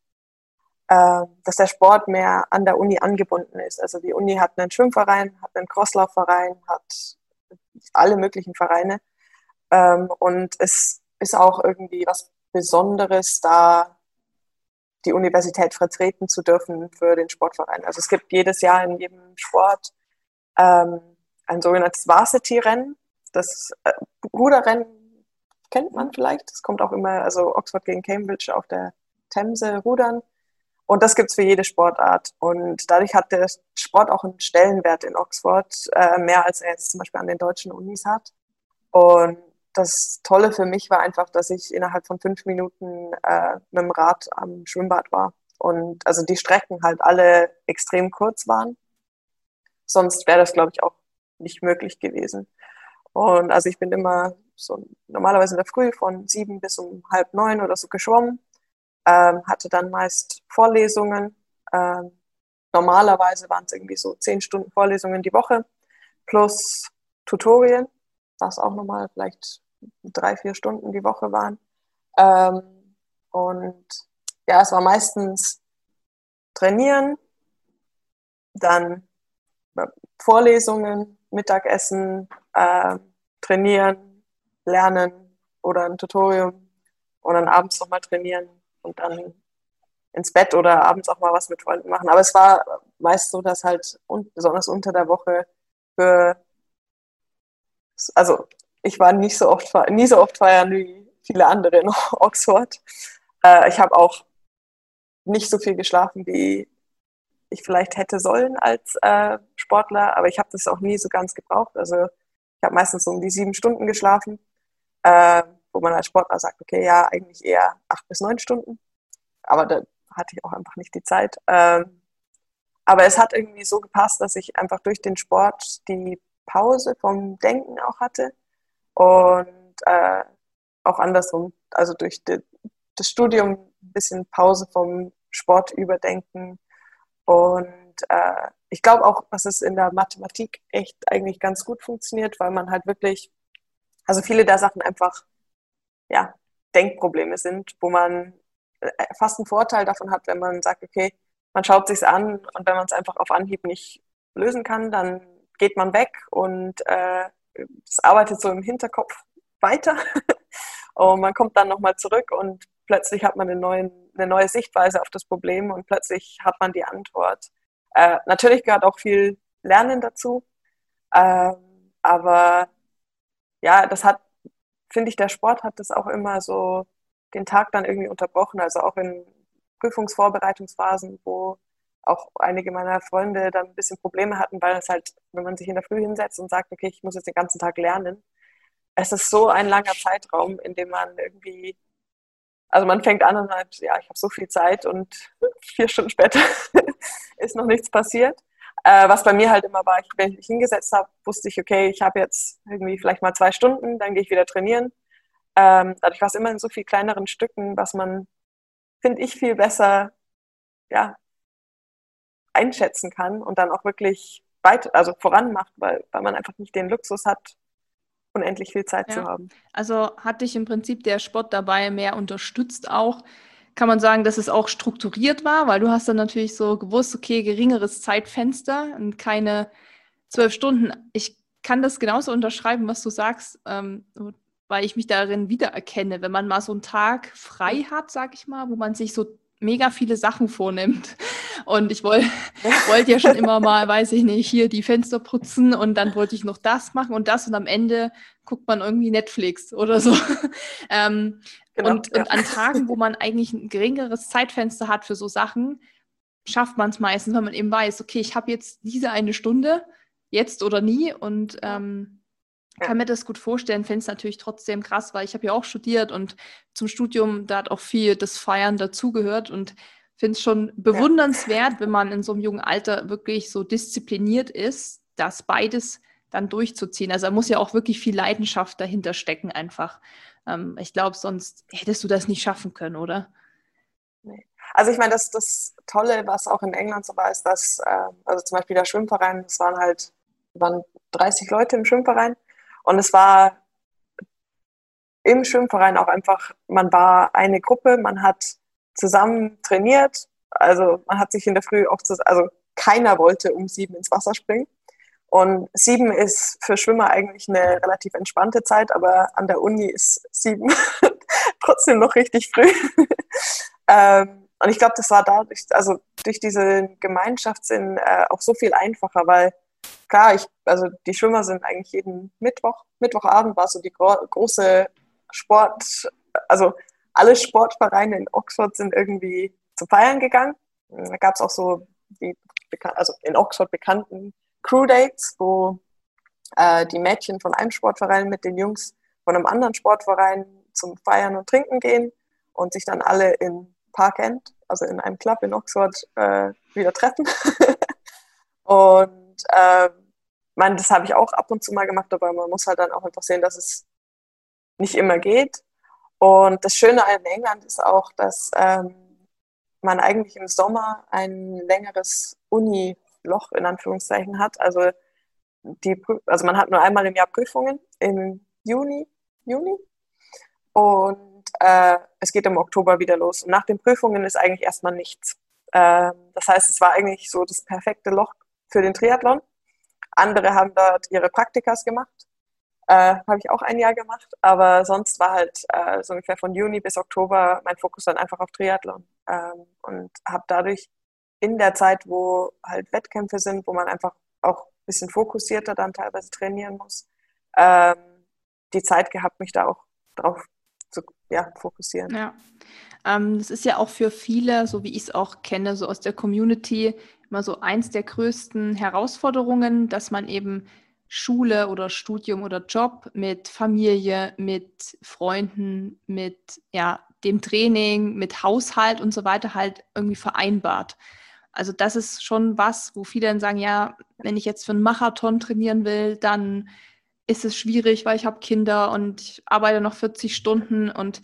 dass der Sport mehr an der Uni angebunden ist. Also die Uni hat einen Schwimmverein, hat einen Crosslaufverein, hat alle möglichen Vereine. Ähm, und es ist auch irgendwie was Besonderes, da die Universität vertreten zu dürfen für den Sportverein. Also es gibt jedes Jahr in jedem Sport ähm, ein sogenanntes Varsity-Rennen. Das äh, Ruderrennen kennt man vielleicht. Das kommt auch immer, also Oxford gegen Cambridge auf der Themse rudern. Und das gibt's für jede Sportart. Und dadurch hat der Sport auch einen Stellenwert in Oxford, äh, mehr als er jetzt zum Beispiel an den deutschen Unis hat. Und das Tolle für mich war einfach, dass ich innerhalb von fünf Minuten äh, mit dem Rad am Schwimmbad war. Und also die Strecken halt alle extrem kurz waren. Sonst wäre das, glaube ich, auch nicht möglich gewesen. Und also ich bin immer so normalerweise in der Früh von sieben bis um halb neun oder so geschwommen ähm, hatte dann meist Vorlesungen. Ähm, normalerweise waren es irgendwie so zehn Stunden Vorlesungen die Woche plus Tutorien, was auch nochmal vielleicht drei, vier Stunden die Woche waren. Ähm, und ja, es war meistens trainieren, dann äh, Vorlesungen, Mittagessen, äh, trainieren, lernen oder ein Tutorium und dann abends nochmal trainieren und dann ins Bett oder abends auch mal was mit Freunden machen. Aber es war meist so, dass halt und besonders unter der Woche für also ich war nicht so oft nie so oft feiern wie viele andere in Oxford. Äh, ich habe auch nicht so viel geschlafen, wie ich vielleicht hätte sollen als äh, Sportler, aber ich habe das auch nie so ganz gebraucht. Also ich habe meistens so um die sieben Stunden geschlafen. Äh, wo man als Sportler sagt, okay, ja, eigentlich eher acht bis neun Stunden. Aber da hatte ich auch einfach nicht die Zeit. Ähm, aber es hat irgendwie so gepasst, dass ich einfach durch den Sport die Pause vom Denken auch hatte und äh, auch andersrum, also durch das Studium ein bisschen Pause vom Sport überdenken und äh, ich glaube auch, dass es in der Mathematik echt eigentlich ganz gut funktioniert, weil man halt wirklich, also viele der Sachen einfach ja, Denkprobleme sind, wo man äh, fast einen Vorteil davon hat, wenn man sagt, okay, man schaut sich's an und wenn man es einfach auf Anhieb nicht lösen kann, dann geht man weg und äh, es arbeitet so im Hinterkopf weiter und man kommt dann nochmal zurück und plötzlich hat man eine, neuen, eine neue Sichtweise auf das Problem und plötzlich hat man die Antwort. Äh, natürlich gehört auch viel Lernen dazu, äh, aber ja, das hat finde ich, der Sport hat das auch immer so den Tag dann irgendwie unterbrochen. Also auch in Prüfungsvorbereitungsphasen, wo auch einige meiner Freunde dann ein bisschen Probleme hatten, weil es halt, wenn man sich in der Früh hinsetzt und sagt, okay, ich muss jetzt den ganzen Tag lernen, es ist so ein langer Zeitraum, in dem man irgendwie, also man fängt an und sagt, ja, ich habe so viel Zeit und vier Stunden später ist noch nichts passiert. Äh, was bei mir halt immer war, wenn ich mich hingesetzt habe, wusste ich, okay, ich habe jetzt irgendwie vielleicht mal zwei Stunden, dann gehe ich wieder trainieren. Ähm, dadurch war es immer in so viel kleineren Stücken, was man, finde ich, viel besser ja, einschätzen kann und dann auch wirklich weit, also voran macht, weil, weil man einfach nicht den Luxus hat, unendlich viel Zeit ja. zu haben.
Also hat dich im Prinzip der Sport dabei mehr unterstützt auch. Kann man sagen, dass es auch strukturiert war, weil du hast dann natürlich so gewusst, okay, geringeres Zeitfenster und keine zwölf Stunden. Ich kann das genauso unterschreiben, was du sagst, ähm, weil ich mich darin wiedererkenne, wenn man mal so einen Tag frei hat, sag ich mal, wo man sich so mega viele Sachen vornimmt. Und ich wollte wollt ja schon immer mal, weiß ich nicht, hier die Fenster putzen und dann wollte ich noch das machen und das und am Ende guckt man irgendwie Netflix oder so. ähm, genau, und, ja. und an Tagen, wo man eigentlich ein geringeres Zeitfenster hat für so Sachen, schafft man es meistens, wenn man eben weiß, okay, ich habe jetzt diese eine Stunde, jetzt oder nie und ähm, ja. kann mir das gut vorstellen, finde es natürlich trotzdem krass, weil ich habe ja auch studiert und zum Studium, da hat auch viel das Feiern dazugehört und finde es schon bewundernswert, ja. wenn man in so einem jungen Alter wirklich so diszipliniert ist, das beides dann durchzuziehen. Also da muss ja auch wirklich viel Leidenschaft dahinter stecken einfach. Ähm, ich glaube, sonst hättest du das nicht schaffen können, oder?
Nee. Also ich meine, das, das Tolle, was auch in England so war, ist, dass, äh, also zum Beispiel der Schwimmverein, es waren halt waren 30 Leute im Schwimmverein und es war im Schwimmverein auch einfach, man war eine Gruppe, man hat zusammen trainiert. Also man hat sich in der Früh auch, zusammen, also keiner wollte um sieben ins Wasser springen. Und sieben ist für Schwimmer eigentlich eine relativ entspannte Zeit, aber an der Uni ist sieben trotzdem noch richtig früh. ähm, und ich glaube, das war dadurch, also durch diesen Gemeinschaftssinn äh, auch so viel einfacher, weil klar, ich, also die Schwimmer sind eigentlich jeden Mittwoch, Mittwochabend war so die gro große Sport, also alle Sportvereine in Oxford sind irgendwie zu feiern gegangen. Da gab es auch so die, also in Oxford bekannten Crew Dates, wo äh, die Mädchen von einem Sportverein mit den Jungs von einem anderen Sportverein zum Feiern und Trinken gehen und sich dann alle in Park End, also in einem Club in Oxford, äh, wieder treffen. und äh, man, das habe ich auch ab und zu mal gemacht, aber man muss halt dann auch einfach sehen, dass es nicht immer geht. Und das Schöne in England ist auch, dass ähm, man eigentlich im Sommer ein längeres Uni-Loch in Anführungszeichen hat. Also, die, also man hat nur einmal im Jahr Prüfungen im Juni, Juni. Und äh, es geht im Oktober wieder los. Und nach den Prüfungen ist eigentlich erstmal nichts. Äh, das heißt, es war eigentlich so das perfekte Loch für den Triathlon. Andere haben dort ihre Praktikas gemacht. Äh, habe ich auch ein Jahr gemacht, aber sonst war halt äh, so ungefähr von Juni bis Oktober mein Fokus dann einfach auf Triathlon ähm, und habe dadurch in der Zeit, wo halt Wettkämpfe sind, wo man einfach auch ein bisschen fokussierter dann teilweise trainieren muss, ähm, die Zeit gehabt, mich da auch drauf zu ja, fokussieren.
Ja, ähm, das ist ja auch für viele, so wie ich es auch kenne, so aus der Community, immer so eins der größten Herausforderungen, dass man eben Schule oder Studium oder Job mit Familie, mit Freunden, mit ja, dem Training, mit Haushalt und so weiter halt irgendwie vereinbart. Also das ist schon was, wo viele dann sagen, ja, wenn ich jetzt für einen Marathon trainieren will, dann ist es schwierig, weil ich habe Kinder und ich arbeite noch 40 Stunden und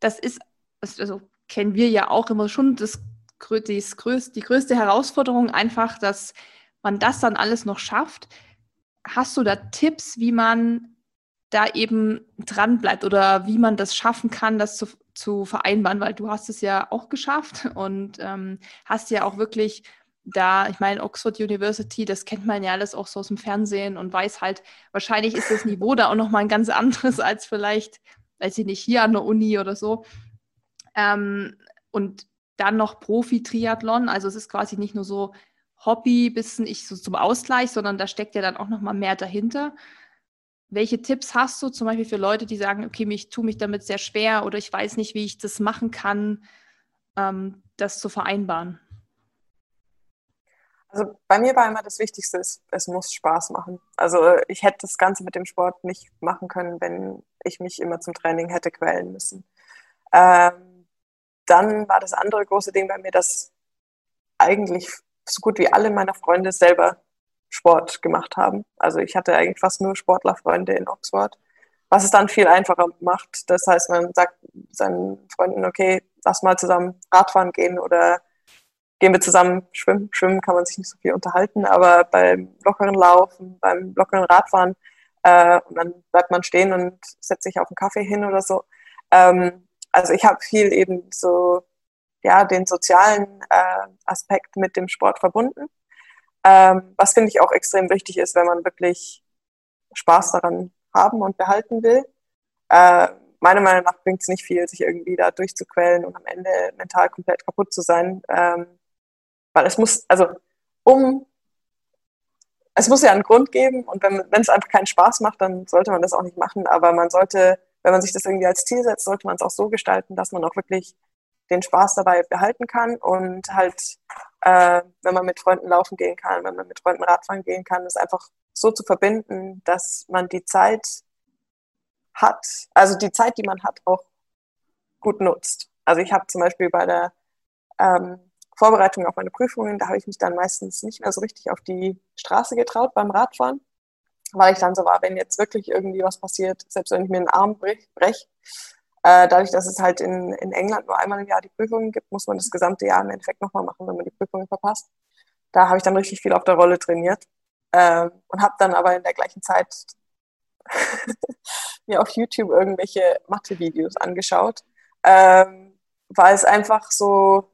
das ist, also kennen wir ja auch immer schon das die, größte, die größte Herausforderung einfach, dass man das dann alles noch schafft. Hast du da Tipps, wie man da eben dran bleibt oder wie man das schaffen kann, das zu, zu vereinbaren? Weil du hast es ja auch geschafft und ähm, hast ja auch wirklich da, ich meine, Oxford University, das kennt man ja alles auch so aus dem Fernsehen und weiß halt, wahrscheinlich ist das Niveau da auch nochmal ein ganz anderes als vielleicht, weiß ich nicht, hier an der Uni oder so. Ähm, und dann noch Profi-Triathlon. Also es ist quasi nicht nur so Hobby, bisschen ich so zum Ausgleich, sondern da steckt ja dann auch noch mal mehr dahinter. Welche Tipps hast du zum Beispiel für Leute, die sagen, okay, ich tue mich damit sehr schwer oder ich weiß nicht, wie ich das machen kann, ähm, das zu vereinbaren?
Also bei mir war immer das Wichtigste, es, es muss Spaß machen. Also ich hätte das Ganze mit dem Sport nicht machen können, wenn ich mich immer zum Training hätte quälen müssen. Ähm, dann war das andere große Ding bei mir, dass eigentlich so gut wie alle meiner Freunde selber Sport gemacht haben. Also ich hatte eigentlich fast nur Sportlerfreunde in Oxford, was es dann viel einfacher macht. Das heißt, man sagt seinen Freunden, okay, lass mal zusammen Radfahren gehen oder gehen wir zusammen schwimmen. Schwimmen kann man sich nicht so viel unterhalten, aber beim lockeren Laufen, beim lockeren Radfahren, äh, und dann bleibt man stehen und setzt sich auf einen Kaffee hin oder so. Ähm, also ich habe viel eben so, ja, den sozialen äh, Aspekt mit dem Sport verbunden. Ähm, was finde ich auch extrem wichtig ist, wenn man wirklich Spaß daran haben und behalten will. Äh, meiner Meinung nach bringt es nicht viel, sich irgendwie da durchzuquälen und am Ende mental komplett kaputt zu sein. Ähm, weil es muss, also um, es muss ja einen Grund geben und wenn es einfach keinen Spaß macht, dann sollte man das auch nicht machen. Aber man sollte, wenn man sich das irgendwie als Ziel setzt, sollte man es auch so gestalten, dass man auch wirklich den Spaß dabei behalten kann und halt, äh, wenn man mit Freunden laufen gehen kann, wenn man mit Freunden Radfahren gehen kann, es einfach so zu verbinden, dass man die Zeit hat, also die Zeit, die man hat, auch gut nutzt. Also ich habe zum Beispiel bei der ähm, Vorbereitung auf meine Prüfungen, da habe ich mich dann meistens nicht mehr so richtig auf die Straße getraut beim Radfahren, weil ich dann so war, wenn jetzt wirklich irgendwie was passiert, selbst wenn ich mir einen Arm breche, brech, äh, dadurch, dass es halt in, in England nur einmal im Jahr die Prüfungen gibt, muss man das gesamte Jahr im Endeffekt nochmal machen, wenn man die Prüfungen verpasst. Da habe ich dann richtig viel auf der Rolle trainiert äh, und habe dann aber in der gleichen Zeit mir auf YouTube irgendwelche Mathe-Videos angeschaut, ähm, weil es einfach so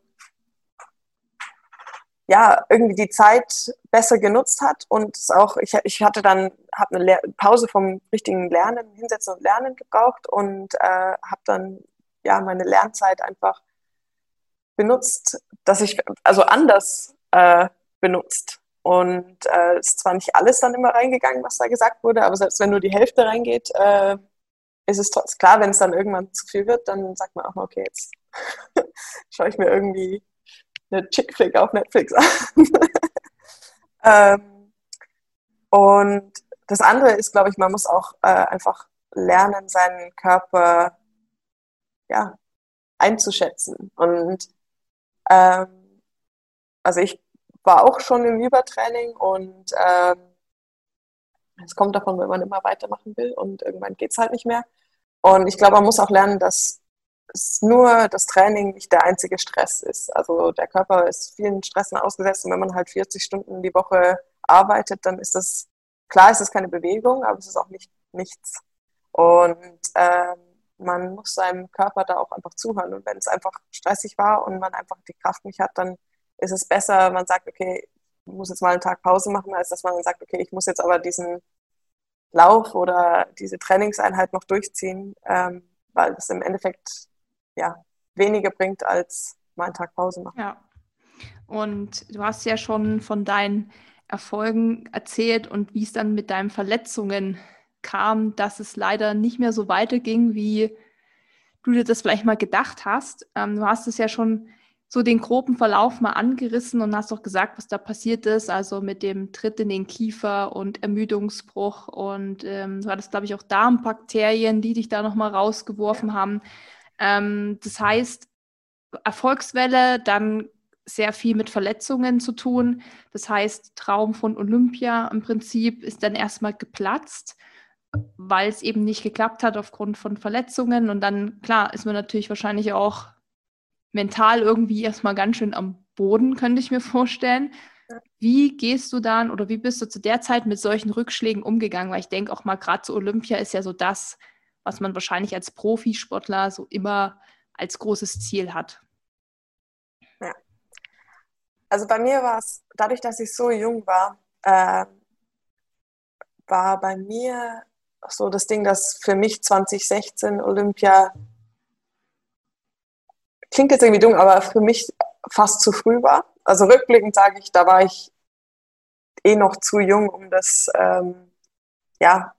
ja, irgendwie die Zeit besser genutzt hat und es auch, ich, ich hatte dann, habe eine Lehr Pause vom richtigen Lernen, Hinsetzen und Lernen gebraucht und äh, habe dann ja meine Lernzeit einfach benutzt, dass ich, also anders äh, benutzt. Und äh, ist zwar nicht alles dann immer reingegangen, was da gesagt wurde, aber selbst wenn nur die Hälfte reingeht, äh, ist es trotzdem klar, wenn es dann irgendwann zu viel wird, dann sagt man auch mal, okay, jetzt schaue ich mir irgendwie eine Chick-Flick auf Netflix an. ähm, und das andere ist, glaube ich, man muss auch äh, einfach lernen, seinen Körper ja, einzuschätzen. Und ähm, also ich war auch schon im Übertraining und ähm, es kommt davon, wenn man immer weitermachen will und irgendwann geht es halt nicht mehr. Und ich glaube, man muss auch lernen, dass es nur das Training nicht der einzige Stress ist. Also der Körper ist vielen Stressen ausgesetzt und wenn man halt 40 Stunden die Woche arbeitet, dann ist das, klar ist es keine Bewegung, aber es ist auch nicht nichts. Und ähm, man muss seinem Körper da auch einfach zuhören. Und wenn es einfach stressig war und man einfach die Kraft nicht hat, dann ist es besser, man sagt, okay, ich muss jetzt mal einen Tag Pause machen, als dass man sagt, okay, ich muss jetzt aber diesen Lauf oder diese Trainingseinheit noch durchziehen, ähm, weil es im Endeffekt ja, weniger bringt, als mal einen Tag Pause machen.
Ja. Und du hast ja schon von deinen Erfolgen erzählt und wie es dann mit deinen Verletzungen kam, dass es leider nicht mehr so weiterging, wie du dir das vielleicht mal gedacht hast. Ähm, du hast es ja schon so den groben Verlauf mal angerissen und hast auch gesagt, was da passiert ist, also mit dem Tritt in den Kiefer und Ermüdungsbruch und ähm, du hattest, glaube ich, auch Darmbakterien, die dich da nochmal rausgeworfen haben. Ähm, das heißt, Erfolgswelle, dann sehr viel mit Verletzungen zu tun. Das heißt, Traum von Olympia im Prinzip ist dann erstmal geplatzt, weil es eben nicht geklappt hat aufgrund von Verletzungen. Und dann, klar, ist man natürlich wahrscheinlich auch mental irgendwie erstmal ganz schön am Boden, könnte ich mir vorstellen. Wie gehst du dann oder wie bist du zu der Zeit mit solchen Rückschlägen umgegangen? Weil ich denke auch mal, gerade zu Olympia ist ja so das, was man wahrscheinlich als Profisportler so immer als großes Ziel hat.
Ja. Also bei mir war es, dadurch, dass ich so jung war, äh, war bei mir so das Ding, dass für mich 2016 Olympia klingt jetzt irgendwie dumm, aber für mich fast zu früh war. Also rückblickend sage ich, da war ich eh noch zu jung, um das ähm, ja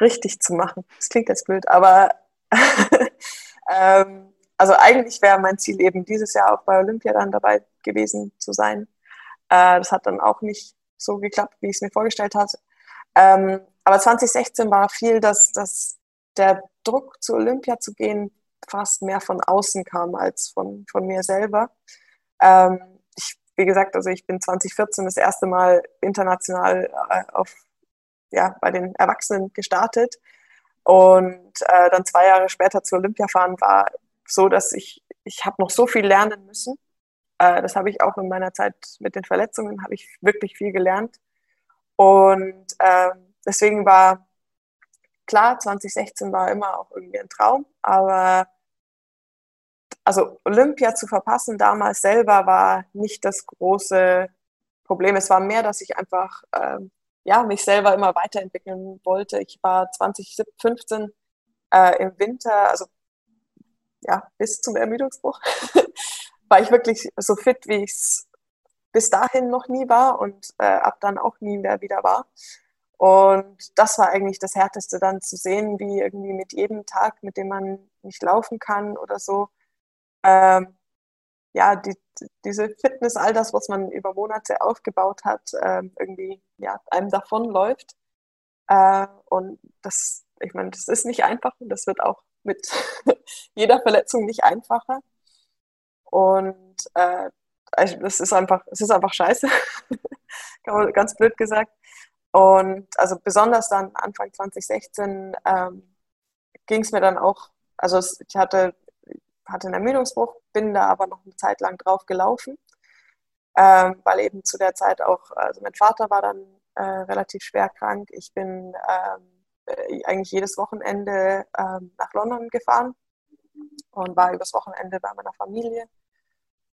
richtig zu machen. Das klingt jetzt blöd, aber ähm, also eigentlich wäre mein Ziel eben dieses Jahr auch bei Olympia dann dabei gewesen zu sein. Äh, das hat dann auch nicht so geklappt, wie ich es mir vorgestellt hatte. Ähm, aber 2016 war viel, dass, dass der Druck zu Olympia zu gehen fast mehr von außen kam als von, von mir selber. Ähm, ich, wie gesagt, also ich bin 2014 das erste Mal international äh, auf, ja, bei den Erwachsenen gestartet. Und äh, dann zwei Jahre später zu Olympia fahren war so, dass ich, ich habe noch so viel lernen müssen. Äh, das habe ich auch in meiner Zeit mit den Verletzungen, habe ich wirklich viel gelernt. Und äh, deswegen war klar, 2016 war immer auch irgendwie ein Traum, aber also Olympia zu verpassen damals selber war nicht das große Problem. Es war mehr, dass ich einfach ähm, ja, mich selber immer weiterentwickeln wollte. Ich war 2015 äh, im Winter, also ja, bis zum Ermüdungsbruch, war ich wirklich so fit, wie ich es bis dahin noch nie war und äh, ab dann auch nie mehr wieder war. Und das war eigentlich das Härteste dann zu sehen, wie irgendwie mit jedem Tag, mit dem man nicht laufen kann oder so, ähm, ja, die, diese Fitness, all das, was man über Monate aufgebaut hat, ähm, irgendwie ja, einem davonläuft. Äh, und das, ich meine, das ist nicht einfach und das wird auch mit jeder Verletzung nicht einfacher. Und äh, also das ist einfach, es ist einfach scheiße, ganz blöd gesagt. Und also besonders dann Anfang 2016 ähm, ging es mir dann auch, also ich hatte, hatte einen Ermüdungsbruch, bin da aber noch eine Zeit lang drauf gelaufen, ähm, weil eben zu der Zeit auch, also mein Vater war dann äh, relativ schwer krank. Ich bin ähm, äh, eigentlich jedes Wochenende ähm, nach London gefahren und war übers Wochenende bei meiner Familie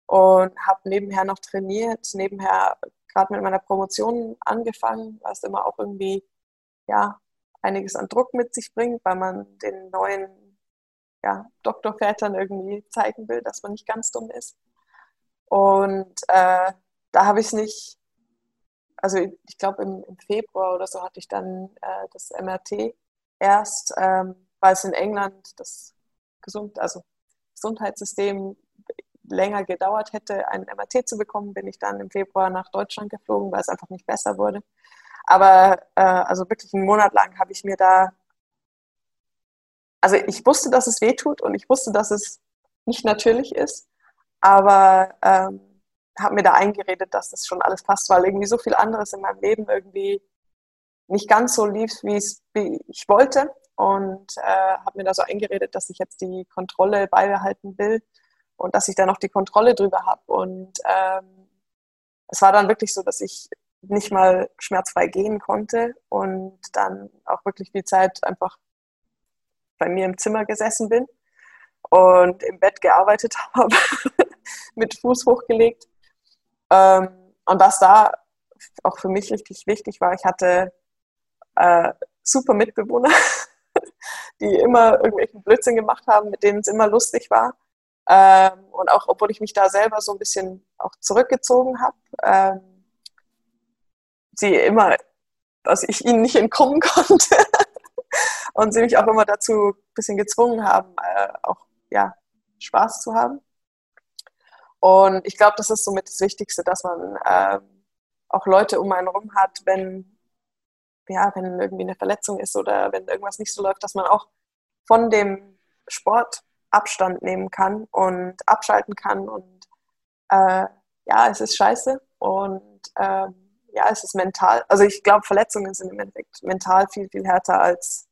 und habe nebenher noch trainiert, nebenher gerade mit meiner Promotion angefangen, was immer auch irgendwie ja, einiges an Druck mit sich bringt, weil man den neuen ja, Doktorvätern irgendwie zeigen will, dass man nicht ganz dumm ist. Und äh, da habe ich es nicht, also ich glaube im, im, Februar oder so hatte ich dann äh, das MRT erst, ähm, weil es in England das Gesund, also Gesundheitssystem länger gedauert hätte, ein MRT zu bekommen, bin ich dann im Februar nach Deutschland geflogen, weil es einfach nicht besser wurde. Aber äh, also wirklich einen Monat lang habe ich mir da, also ich wusste, dass es weh tut und ich wusste, dass es nicht natürlich ist, aber ähm, habe mir da eingeredet, dass das schon alles passt, weil irgendwie so viel anderes in meinem Leben irgendwie nicht ganz so lief, wie ich wollte und äh, habe mir da so eingeredet, dass ich jetzt die Kontrolle beibehalten will und dass ich da noch die Kontrolle drüber habe. Und ähm, es war dann wirklich so, dass ich nicht mal schmerzfrei gehen konnte und dann auch wirklich viel Zeit einfach bei mir im Zimmer gesessen bin und im Bett gearbeitet habe, mit Fuß hochgelegt. Ähm, und was da auch für mich richtig wichtig war, ich hatte äh, super Mitbewohner, die immer irgendwelchen Blödsinn gemacht haben, mit denen es immer lustig war. Ähm, und auch obwohl ich mich da selber so ein bisschen auch zurückgezogen habe, ähm, sie immer, dass ich ihnen nicht entkommen konnte und sie mich auch immer dazu ein bisschen gezwungen haben, äh, auch ja, Spaß zu haben. Und ich glaube, das ist somit das Wichtigste, dass man ähm, auch Leute um einen rum hat, wenn, ja, wenn irgendwie eine Verletzung ist oder wenn irgendwas nicht so läuft, dass man auch von dem Sport Abstand nehmen kann und abschalten kann. Und äh, ja, es ist scheiße und äh, ja, es ist mental. Also ich glaube, Verletzungen sind im Endeffekt mental viel, viel härter als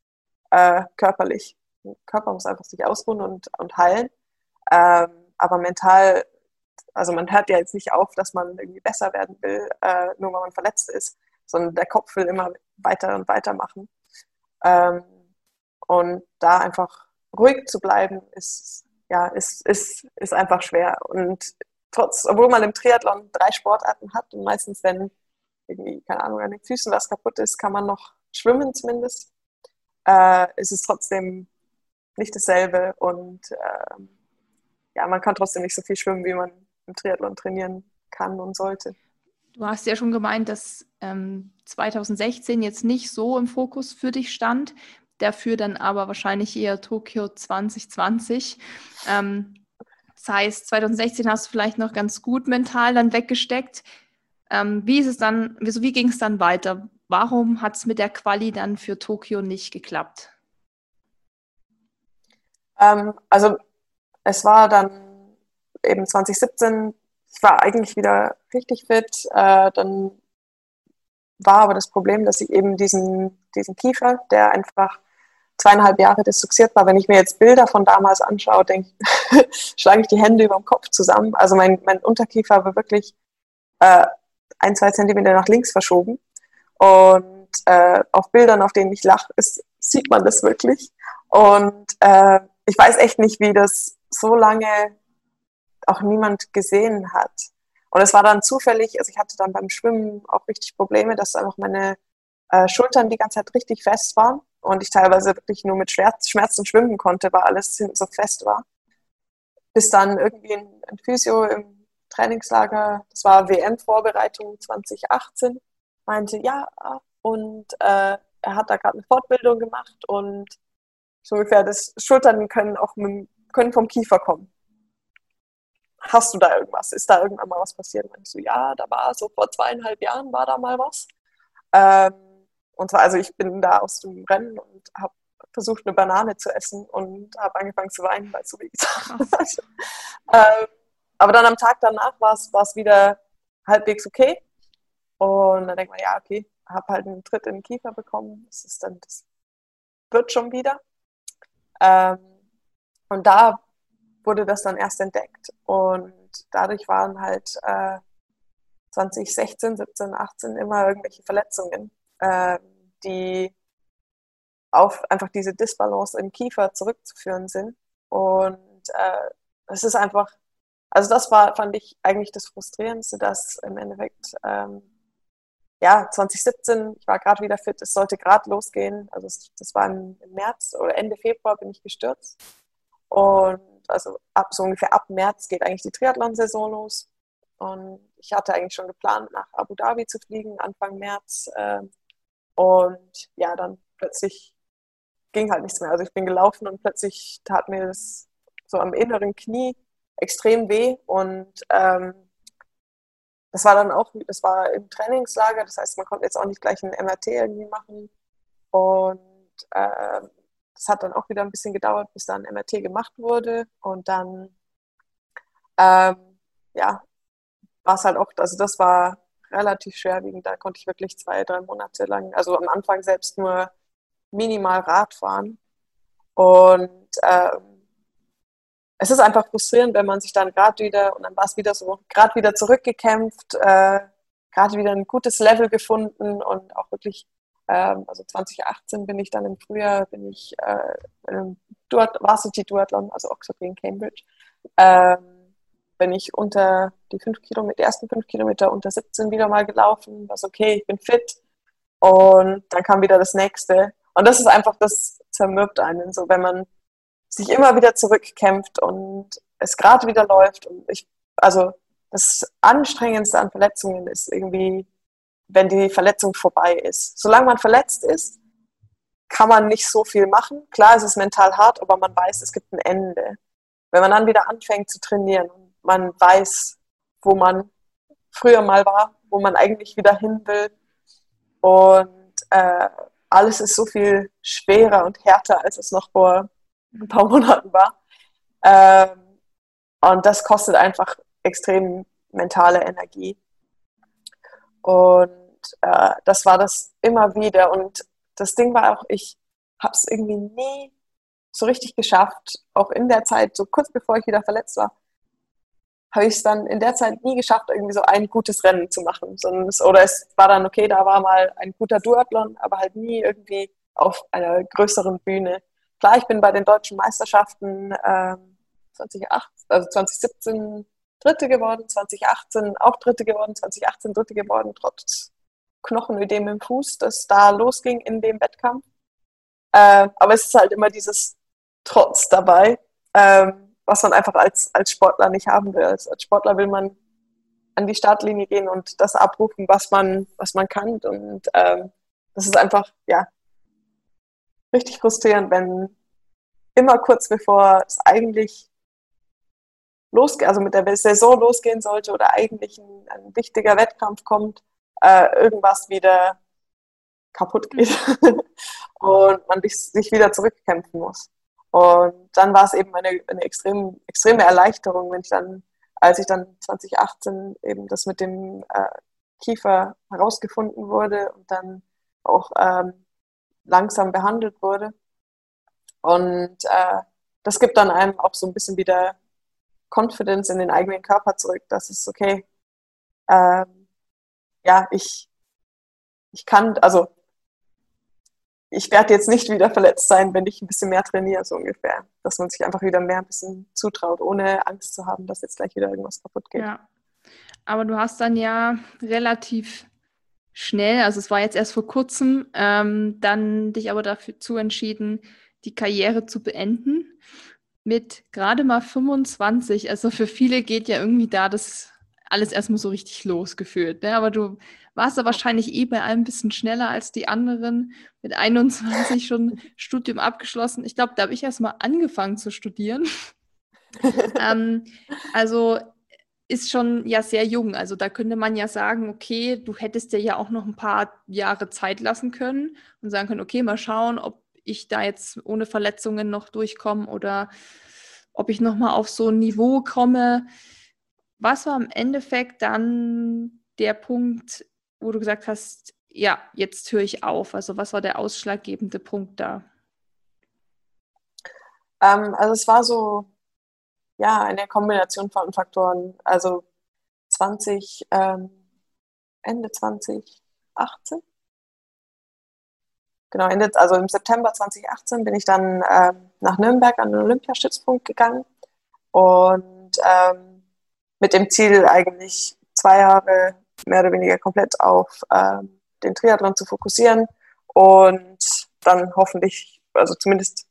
äh, körperlich. Der Körper muss einfach sich ausruhen und, und heilen. Ähm, aber mental, also man hört ja jetzt nicht auf, dass man irgendwie besser werden will, äh, nur weil man verletzt ist, sondern der Kopf will immer weiter und weiter machen. Ähm, und da einfach ruhig zu bleiben, ist, ja, ist, ist, ist einfach schwer. Und trotz, obwohl man im Triathlon drei Sportarten hat und meistens, wenn irgendwie, keine Ahnung, an den Füßen was kaputt ist, kann man noch schwimmen zumindest, äh, ist es trotzdem nicht dasselbe. Und äh, ja, man kann trotzdem nicht so viel schwimmen, wie man im Triathlon trainieren kann und sollte.
Du hast ja schon gemeint, dass ähm, 2016 jetzt nicht so im Fokus für dich stand dafür dann aber wahrscheinlich eher Tokio 2020. Ähm, das heißt, 2016 hast du vielleicht noch ganz gut mental dann weggesteckt. Ähm, wie ist es dann, wie, wie ging es dann weiter? Warum hat es mit der Quali dann für Tokio nicht geklappt?
Ähm, also es war dann eben 2017, ich war eigentlich wieder richtig fit. Äh, dann war aber das Problem, dass ich eben diesen, diesen Kiefer, der einfach zweieinhalb Jahre dissoziiert war. Wenn ich mir jetzt Bilder von damals anschaue, denke schlage ich die Hände über dem Kopf zusammen. Also mein, mein Unterkiefer war wirklich äh, ein, zwei Zentimeter nach links verschoben. Und äh, auf Bildern, auf denen ich lache, sieht man das wirklich. Und äh, ich weiß echt nicht, wie das so lange auch niemand gesehen hat. Und es war dann zufällig, also ich hatte dann beim Schwimmen auch richtig Probleme, dass einfach meine äh, Schultern die ganze Zeit richtig fest waren und ich teilweise wirklich nur mit Schmerzen schwimmen konnte, weil alles so fest war. Bis dann irgendwie ein, ein Physio im Trainingslager, das war WM-Vorbereitung 2018, meinte, ja, und äh, er hat da gerade eine Fortbildung gemacht und so ungefähr, das Schultern können auch mit, können vom Kiefer kommen. Hast du da irgendwas? Ist da irgendwann mal was passiert? Und ich so, ja, da war so vor zweieinhalb Jahren war da mal was. Ähm, und zwar, also ich bin da aus dem Rennen und habe versucht, eine Banane zu essen und habe angefangen zu weinen, weil es so weh getan ähm, aber dann am Tag danach war es wieder halbwegs okay. Und dann denkt man, ja, okay, habe halt einen Tritt in den Kiefer bekommen. Das ist dann, das wird schon wieder. Ähm, und da wurde das dann erst entdeckt. Und dadurch waren halt äh, 2016, 17, 18 immer irgendwelche Verletzungen, äh, die auf einfach diese Disbalance im Kiefer zurückzuführen sind. Und äh, es ist einfach, also das war, fand ich eigentlich das Frustrierendste, dass im Endeffekt, ähm, ja, 2017, ich war gerade wieder fit, es sollte gerade losgehen. Also es, das war im, März oder Ende Februar bin ich gestürzt. Und also ab so ungefähr ab März geht eigentlich die Triathlon-Saison los. Und ich hatte eigentlich schon geplant, nach Abu Dhabi zu fliegen, Anfang März. Äh, und ja, dann plötzlich ging halt nichts mehr. Also ich bin gelaufen und plötzlich tat mir das so am inneren Knie extrem weh. Und ähm, das war dann auch, das war im Trainingslager, das heißt, man konnte jetzt auch nicht gleich ein MRT irgendwie machen. Und äh, das hat dann auch wieder ein bisschen gedauert, bis dann MRT gemacht wurde. Und dann, ähm, ja, war es halt auch, also das war relativ schwerwiegend. Da konnte ich wirklich zwei, drei Monate lang, also am Anfang selbst nur minimal Rad fahren. Und ähm, es ist einfach frustrierend, wenn man sich dann gerade wieder, und dann war es wieder so, gerade wieder zurückgekämpft, äh, gerade wieder ein gutes Level gefunden und auch wirklich ähm, also 2018 bin ich dann im Frühjahr, bin ich äh, im Varsity Duathlon, also Oxford Green Cambridge, ähm, bin ich unter die fünf Kilometer, ersten fünf Kilometer unter 17 wieder mal gelaufen, was okay, ich bin fit. Und dann kam wieder das nächste. Und das ist einfach, das zermürbt einen, so wenn man sich immer wieder zurückkämpft und es gerade wieder läuft. Und ich, also das Anstrengendste an Verletzungen ist irgendwie wenn die Verletzung vorbei ist. Solange man verletzt ist, kann man nicht so viel machen. Klar, es ist mental hart, aber man weiß, es gibt ein Ende. Wenn man dann wieder anfängt zu trainieren und man weiß, wo man früher mal war, wo man eigentlich wieder hin will und äh, alles ist so viel schwerer und härter, als es noch vor ein paar Monaten war. Ähm, und das kostet einfach extrem mentale Energie. Und äh, das war das immer wieder. Und das Ding war auch, ich habe es irgendwie nie so richtig geschafft, auch in der Zeit, so kurz bevor ich wieder verletzt war, habe ich es dann in der Zeit nie geschafft, irgendwie so ein gutes Rennen zu machen. Es, oder es war dann, okay, da war mal ein guter Duathlon, aber halt nie irgendwie auf einer größeren Bühne. Klar, ich bin bei den deutschen Meisterschaften ähm, 2008, also 2017 Dritte geworden, 2018 auch Dritte geworden, 2018 Dritte geworden, trotz Knochenödem im Fuß, das da losging in dem Wettkampf. Äh, aber es ist halt immer dieses Trotz dabei, ähm, was man einfach als, als Sportler nicht haben will. Als, als Sportler will man an die Startlinie gehen und das abrufen, was man, was man kann. Und ähm, das ist einfach, ja, richtig frustrierend, wenn immer kurz bevor es eigentlich losge also mit der Saison losgehen sollte oder eigentlich ein, ein wichtiger Wettkampf kommt, äh, irgendwas wieder kaputt geht und man sich wieder zurückkämpfen muss. Und dann war es eben eine, eine extrem, extreme Erleichterung, wenn ich dann, als ich dann 2018 eben das mit dem äh, Kiefer herausgefunden wurde und dann auch ähm, langsam behandelt wurde. Und äh, das gibt dann einem auch so ein bisschen wieder Confidence in den eigenen Körper zurück, dass es okay, ähm, ja, ich, ich kann, also ich werde jetzt nicht wieder verletzt sein, wenn ich ein bisschen mehr trainiere, so ungefähr. Dass man sich einfach wieder mehr ein bisschen zutraut, ohne Angst zu haben, dass jetzt gleich wieder irgendwas kaputt geht.
Ja. Aber du hast dann ja relativ schnell, also es war jetzt erst vor kurzem, ähm, dann dich aber dazu entschieden, die Karriere zu beenden. Mit gerade mal 25. Also für viele geht ja irgendwie da das alles erstmal so richtig losgefühlt. Ne? Aber du warst da wahrscheinlich eh bei allem ein bisschen schneller als die anderen. Mit 21 schon Studium abgeschlossen. Ich glaube, da habe ich erst mal angefangen zu studieren. ähm, also ist schon ja sehr jung. Also da könnte man ja sagen, okay, du hättest dir ja auch noch ein paar Jahre Zeit lassen können und sagen können, okay, mal schauen, ob ich da jetzt ohne Verletzungen noch durchkomme oder ob ich noch mal auf so ein Niveau komme. Was war im Endeffekt dann der Punkt, wo du gesagt hast, ja, jetzt höre ich auf? Also was war der ausschlaggebende Punkt da?
Ähm, also es war so, ja, eine Kombination von Faktoren. Also 20, ähm, Ende 2018 genau, Ende, also im September 2018 bin ich dann ähm, nach Nürnberg an den Olympiastützpunkt gegangen und ähm, mit dem Ziel eigentlich zwei Jahre mehr oder weniger komplett auf ähm, den Triathlon zu fokussieren und dann hoffentlich, also zumindest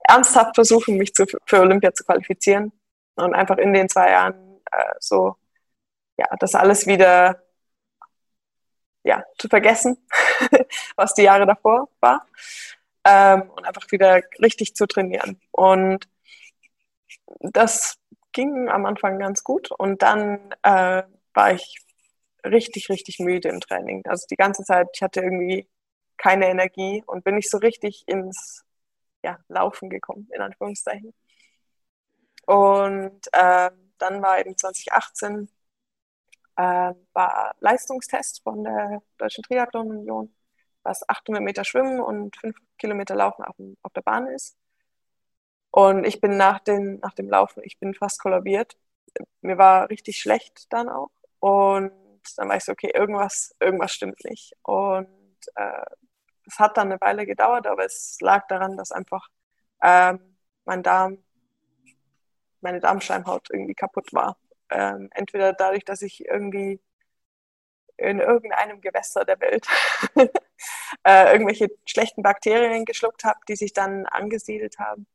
ernsthaft versuchen, mich zu, für Olympia zu qualifizieren und einfach in den zwei Jahren äh, so, ja, das alles wieder ja, zu vergessen, was die Jahre davor war. Ähm, und einfach wieder richtig zu trainieren. Und das ging am Anfang ganz gut. Und dann äh, war ich richtig, richtig müde im Training. Also die ganze Zeit, ich hatte irgendwie keine Energie und bin nicht so richtig ins ja, Laufen gekommen, in Anführungszeichen. Und äh, dann war eben 2018 äh, war Leistungstest von der Deutschen Triathlon Union, was 800 Meter Schwimmen und 5 Kilometer Laufen auf, auf der Bahn ist. Und ich bin nach, den, nach dem Laufen, ich bin fast kollabiert. Mir war richtig schlecht dann auch. Und dann war ich so, okay, irgendwas, irgendwas stimmt nicht. Und äh, es hat dann eine Weile gedauert, aber es lag daran, dass einfach ähm, mein Darm, meine Darmschleimhaut irgendwie kaputt war. Ähm, entweder dadurch, dass ich irgendwie in irgendeinem Gewässer der Welt äh, irgendwelche schlechten Bakterien geschluckt habe, die sich dann angesiedelt haben.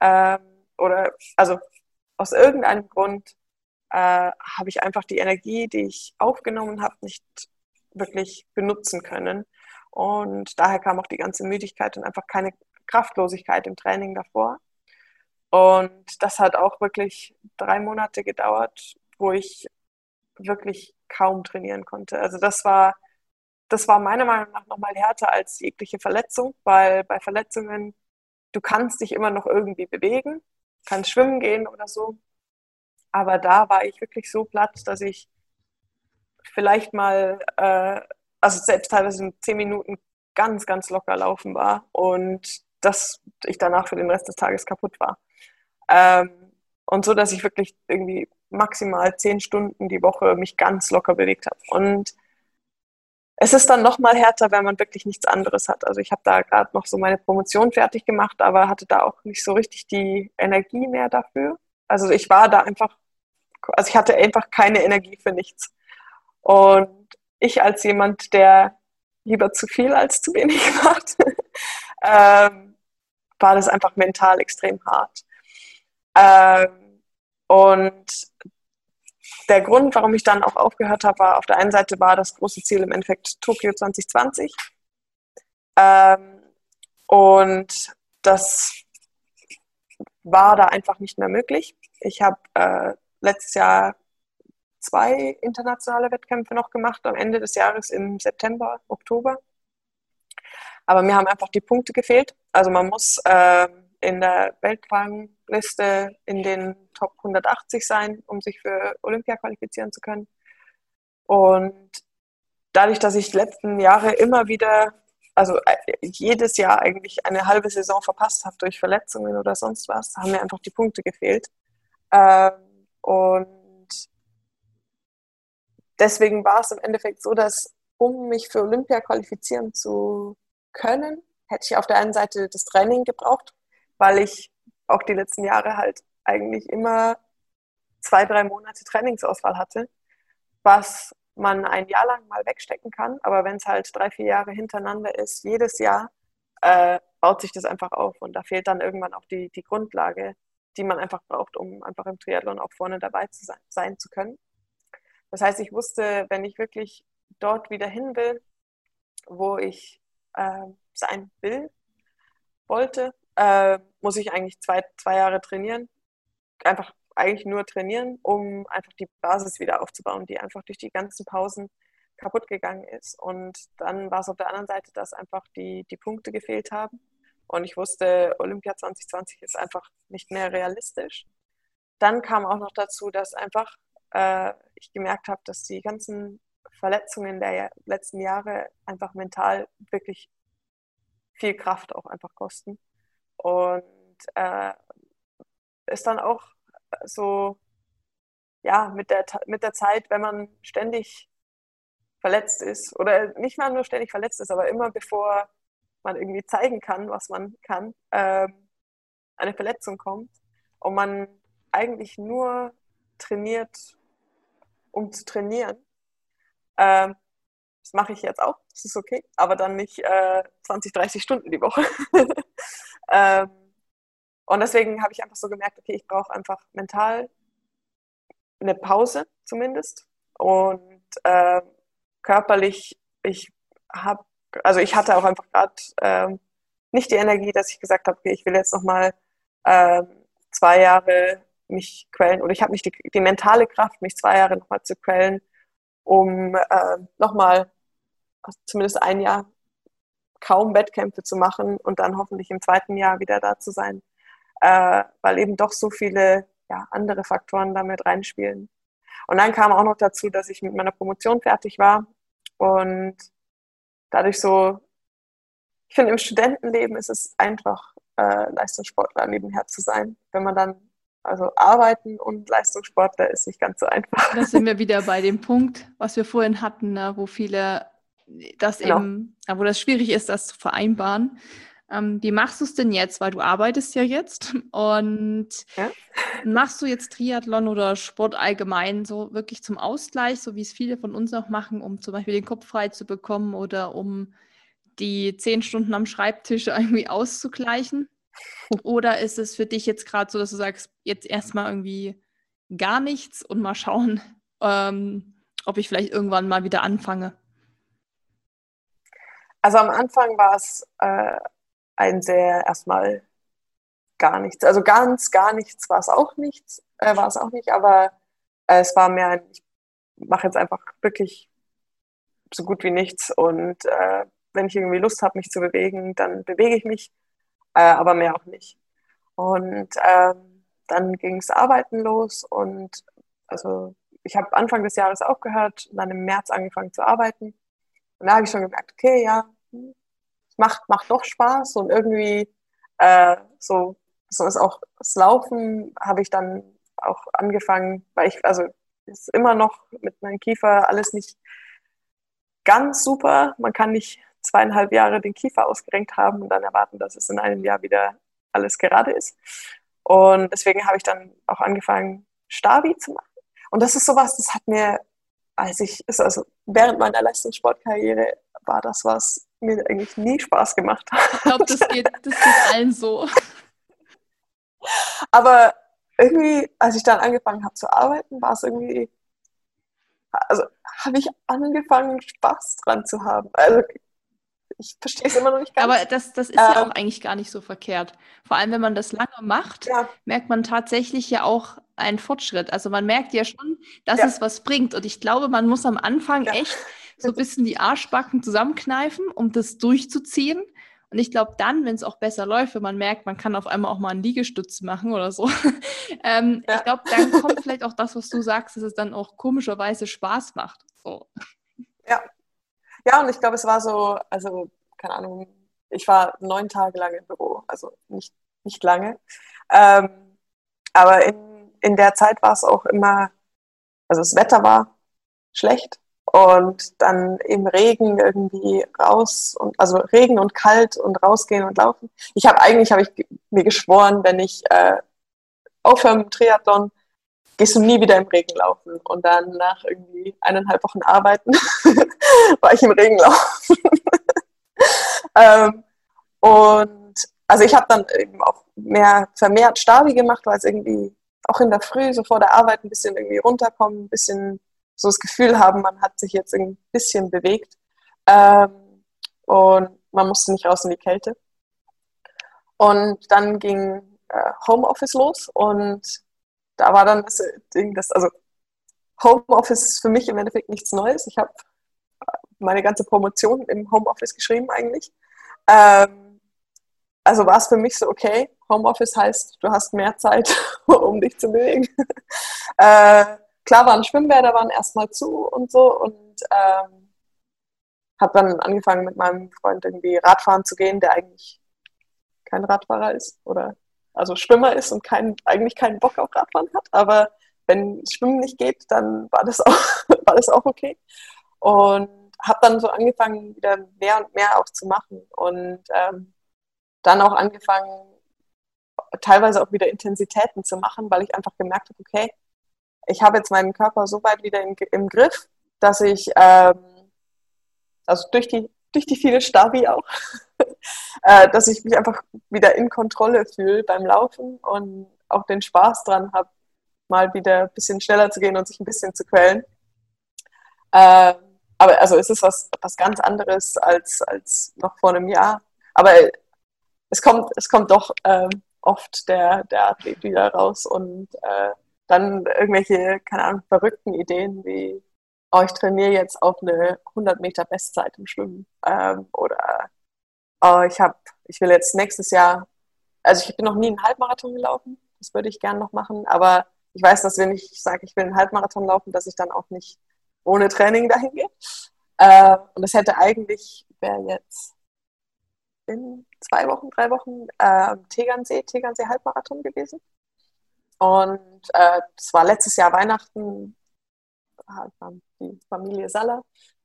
Ähm, oder also aus irgendeinem Grund äh, habe ich einfach die Energie, die ich aufgenommen habe, nicht wirklich benutzen können. Und daher kam auch die ganze Müdigkeit und einfach keine Kraftlosigkeit im Training davor. Und das hat auch wirklich drei Monate gedauert, wo ich wirklich kaum trainieren konnte. Also das war, das war meiner Meinung nach nochmal härter als jegliche Verletzung, weil bei Verletzungen, du kannst dich immer noch irgendwie bewegen, kannst schwimmen gehen oder so. Aber da war ich wirklich so platt, dass ich vielleicht mal, äh, also selbst teilweise in zehn Minuten ganz, ganz locker laufen war und dass ich danach für den Rest des Tages kaputt war. Ähm, und so, dass ich wirklich irgendwie maximal zehn Stunden die Woche mich ganz locker bewegt habe. Und es ist dann noch mal härter, wenn man wirklich nichts anderes hat. Also ich habe da gerade noch so meine Promotion fertig gemacht, aber hatte da auch nicht so richtig die Energie mehr dafür. Also ich war da einfach, also ich hatte einfach keine Energie für nichts. Und ich als jemand, der lieber zu viel als zu wenig macht, ähm, war das einfach mental extrem hart. Ähm, und der Grund, warum ich dann auch aufgehört habe, war auf der einen Seite war das große Ziel im Endeffekt Tokio 2020. Ähm, und das war da einfach nicht mehr möglich. Ich habe äh, letztes Jahr zwei internationale Wettkämpfe noch gemacht, am Ende des Jahres im September, Oktober. Aber mir haben einfach die Punkte gefehlt. Also man muss äh, in der Weltrangliste in den Top 180 sein, um sich für Olympia qualifizieren zu können. Und dadurch, dass ich die letzten Jahre immer wieder, also äh, jedes Jahr eigentlich eine halbe Saison verpasst habe durch Verletzungen oder sonst was, haben mir einfach die Punkte gefehlt. Ähm, und deswegen war es im Endeffekt so, dass um mich für Olympia qualifizieren zu können, hätte ich auf der einen Seite das Training gebraucht, weil ich auch die letzten Jahre halt eigentlich immer zwei, drei Monate Trainingsausfall hatte, was man ein Jahr lang mal wegstecken kann. Aber wenn es halt drei, vier Jahre hintereinander ist, jedes Jahr, äh, baut sich das einfach auf. Und da fehlt dann irgendwann auch die, die Grundlage, die man einfach braucht, um einfach im Triathlon auch vorne dabei zu sein, sein zu können. Das heißt, ich wusste, wenn ich wirklich dort wieder hin will, wo ich äh, sein will, wollte, äh, muss ich eigentlich zwei, zwei Jahre trainieren. Einfach eigentlich nur trainieren, um einfach die Basis wieder aufzubauen, die einfach durch die ganzen Pausen kaputt gegangen ist. Und dann war es auf der anderen Seite, dass einfach die, die Punkte gefehlt haben. Und ich wusste, Olympia 2020 ist einfach nicht mehr realistisch. Dann kam auch noch dazu, dass einfach äh, ich gemerkt habe, dass die ganzen Verletzungen der letzten Jahre einfach mental wirklich viel Kraft auch einfach kosten. Und äh, ist dann auch so, ja, mit der, mit der Zeit, wenn man ständig verletzt ist oder nicht mal nur ständig verletzt ist, aber immer bevor man irgendwie zeigen kann, was man kann, ähm, eine Verletzung kommt und man eigentlich nur trainiert, um zu trainieren. Ähm, das mache ich jetzt auch, das ist okay, aber dann nicht äh, 20, 30 Stunden die Woche. ähm, und deswegen habe ich einfach so gemerkt, okay, ich brauche einfach mental eine Pause zumindest. Und äh, körperlich, ich habe, also ich hatte auch einfach gerade äh, nicht die Energie, dass ich gesagt habe, okay, ich will jetzt nochmal äh, zwei Jahre mich quälen oder ich habe nicht die, die, mentale Kraft, mich zwei Jahre nochmal zu quälen, um äh, nochmal zumindest ein Jahr kaum Wettkämpfe zu machen und dann hoffentlich im zweiten Jahr wieder da zu sein äh, weil eben doch so viele ja, andere Faktoren damit reinspielen. Und dann kam auch noch dazu, dass ich mit meiner Promotion fertig war und dadurch so, ich finde, im Studentenleben ist es einfach, äh, Leistungssportler nebenher zu sein. Wenn man dann, also arbeiten und Leistungssportler ist nicht ganz so einfach.
Da sind wir wieder bei dem Punkt, was wir vorhin hatten, ne, wo viele das genau. eben, wo das schwierig ist, das zu vereinbaren. Ähm, wie machst du es denn jetzt? Weil du arbeitest ja jetzt und ja. machst du jetzt Triathlon oder Sport allgemein so wirklich zum Ausgleich, so wie es viele von uns auch machen, um zum Beispiel den Kopf frei zu bekommen oder um die zehn Stunden am Schreibtisch irgendwie auszugleichen? Oder ist es für dich jetzt gerade so, dass du sagst, jetzt erstmal irgendwie gar nichts und mal schauen, ähm, ob ich vielleicht irgendwann mal wieder anfange?
Also am Anfang war es äh, ein sehr erstmal gar nichts. Also ganz, gar nichts war es auch nichts, äh, war es auch nicht, aber äh, es war mehr ein, ich mache jetzt einfach wirklich so gut wie nichts und äh, wenn ich irgendwie Lust habe, mich zu bewegen, dann bewege ich mich, äh, aber mehr auch nicht. Und ähm, dann ging es Arbeiten los und also ich habe Anfang des Jahres aufgehört dann im März angefangen zu arbeiten. Und da habe ich schon gemerkt, okay, ja, macht, macht doch Spaß und irgendwie äh, so, so ist auch das Laufen habe ich dann auch angefangen, weil ich, also ist immer noch mit meinem Kiefer alles nicht ganz super. Man kann nicht zweieinhalb Jahre den Kiefer ausgerenkt haben und dann erwarten, dass es in einem Jahr wieder alles gerade ist. Und deswegen habe ich dann auch angefangen, Stabi zu machen. Und das ist sowas, das hat mir, als ich, also während meiner Leistungssportkarriere war das was, mir eigentlich nie Spaß gemacht hat.
Ich glaube, das geht, das geht allen so.
Aber irgendwie, als ich dann angefangen habe zu arbeiten, war es irgendwie, also habe ich angefangen, Spaß dran zu haben. Also ich verstehe es immer noch nicht ganz.
Aber das, das ist ähm, ja auch eigentlich gar nicht so verkehrt. Vor allem, wenn man das lange macht, ja. merkt man tatsächlich ja auch, ein Fortschritt. Also man merkt ja schon, dass
Ja.
es was bringt. Und ich glaube, man muss am Anfang
Ja.
echt so ein bisschen die Arschbacken zusammenkneifen, um das durchzuziehen. Und ich glaube dann, wenn es auch besser läuft, wenn man merkt, man kann auf einmal auch mal einen Liegestütz machen oder so, ähm,
Ja.
ich glaube, dann kommt vielleicht auch das, was du sagst, dass es dann auch komischerweise Spaß macht. So.
Ja, und ich glaube, es war so, also, keine Ahnung, ich war neun Tage lang im Büro, also nicht, nicht lange. Ähm, aber in, in der Zeit war es auch immer, also das Wetter war schlecht und dann im Regen irgendwie raus und also Regen und kalt und rausgehen und laufen. Ich habe eigentlich habe ich mir geschworen, wenn ich äh, aufhöre mit Triathlon, gehst du nie wieder im Regen laufen. Und dann nach irgendwie eineinhalb Wochen Arbeiten war ich im Regen laufen. ähm, und also ich habe dann eben auch mehr vermehrt Stabi gemacht, weil es irgendwie auch in der Früh, so vor der Arbeit, ein bisschen irgendwie runterkommen, ein bisschen so das Gefühl haben, man hat sich jetzt ein bisschen bewegt. Ähm, und man musste nicht raus in die Kälte. Und dann ging äh, Homeoffice los und da war dann das Ding, das, also Homeoffice ist für mich im Endeffekt nichts Neues. Ich habe meine ganze Promotion im Homeoffice geschrieben eigentlich. Ähm, also war es für mich so, okay, Homeoffice heißt, du hast mehr Zeit, um dich zu bewegen. äh, klar waren Schwimmbäder waren erstmal zu und so und ähm, habe dann angefangen mit meinem Freund irgendwie Radfahren zu gehen, der eigentlich kein Radfahrer ist oder also Schwimmer ist und kein, eigentlich keinen Bock auf Radfahren hat, aber wenn Schwimmen nicht geht, dann war das auch, war das auch okay. Und habe dann so angefangen, wieder mehr und mehr auch zu machen und ähm, dann auch angefangen, teilweise auch wieder Intensitäten zu machen, weil ich einfach gemerkt habe, okay, ich habe jetzt meinen Körper so weit wieder im, im Griff, dass ich, ähm, also durch die, durch die viele Stabi auch, äh, dass ich mich einfach wieder in Kontrolle fühle beim Laufen und auch den Spaß dran habe, mal wieder ein bisschen schneller zu gehen und sich ein bisschen zu quälen. Ähm, aber also es ist was, was ganz anderes als, als noch vor einem Jahr. Aber es kommt, es kommt doch ähm, oft der, der Athlet wieder raus und äh, dann irgendwelche, keine Ahnung, verrückten Ideen wie, oh, ich trainiere jetzt auf eine 100 Meter Bestzeit im Schwimmen ähm, oder oh, ich habe, ich will jetzt nächstes Jahr, also ich bin noch nie einen Halbmarathon gelaufen, das würde ich gerne noch machen, aber ich weiß, dass wenn ich sage, ich will einen Halbmarathon laufen, dass ich dann auch nicht ohne Training dahin gehe. Äh, und das hätte eigentlich, wäre jetzt in zwei Wochen, drei Wochen äh, Tegernsee, Tegernsee Halbmarathon gewesen. Und äh, das war letztes Jahr Weihnachten, die Familie Saller.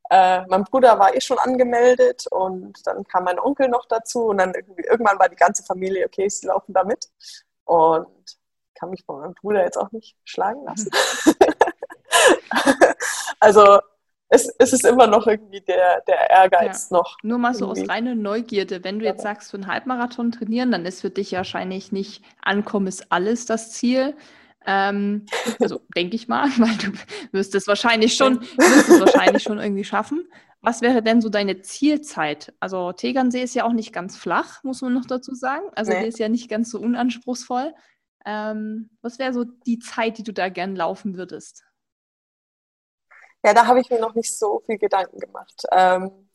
Äh, mein Bruder war eh schon angemeldet und dann kam mein Onkel noch dazu und dann irgendwann war die ganze Familie, okay, sie laufen da mit. Und kann mich von meinem Bruder jetzt auch nicht schlagen lassen. also es, es ist immer noch irgendwie der, der Ehrgeiz
Ja.
noch.
Nur mal so aus reiner Neugierde, wenn du jetzt sagst, für einen Halbmarathon trainieren, dann ist für dich wahrscheinlich nicht Ankommen ist alles das Ziel. Ähm, also denke ich mal, weil du wirst es wahrscheinlich schon, wirst es wahrscheinlich schon irgendwie schaffen. Was wäre denn so deine Zielzeit? Also Tegernsee ist ja auch nicht ganz flach, muss man noch dazu sagen. Also
Nee.
der ist ja nicht ganz so unanspruchsvoll. Ähm, was wäre so die Zeit, die du da gern laufen würdest?
Ja, da habe ich mir noch nicht so viel Gedanken gemacht. Ähm,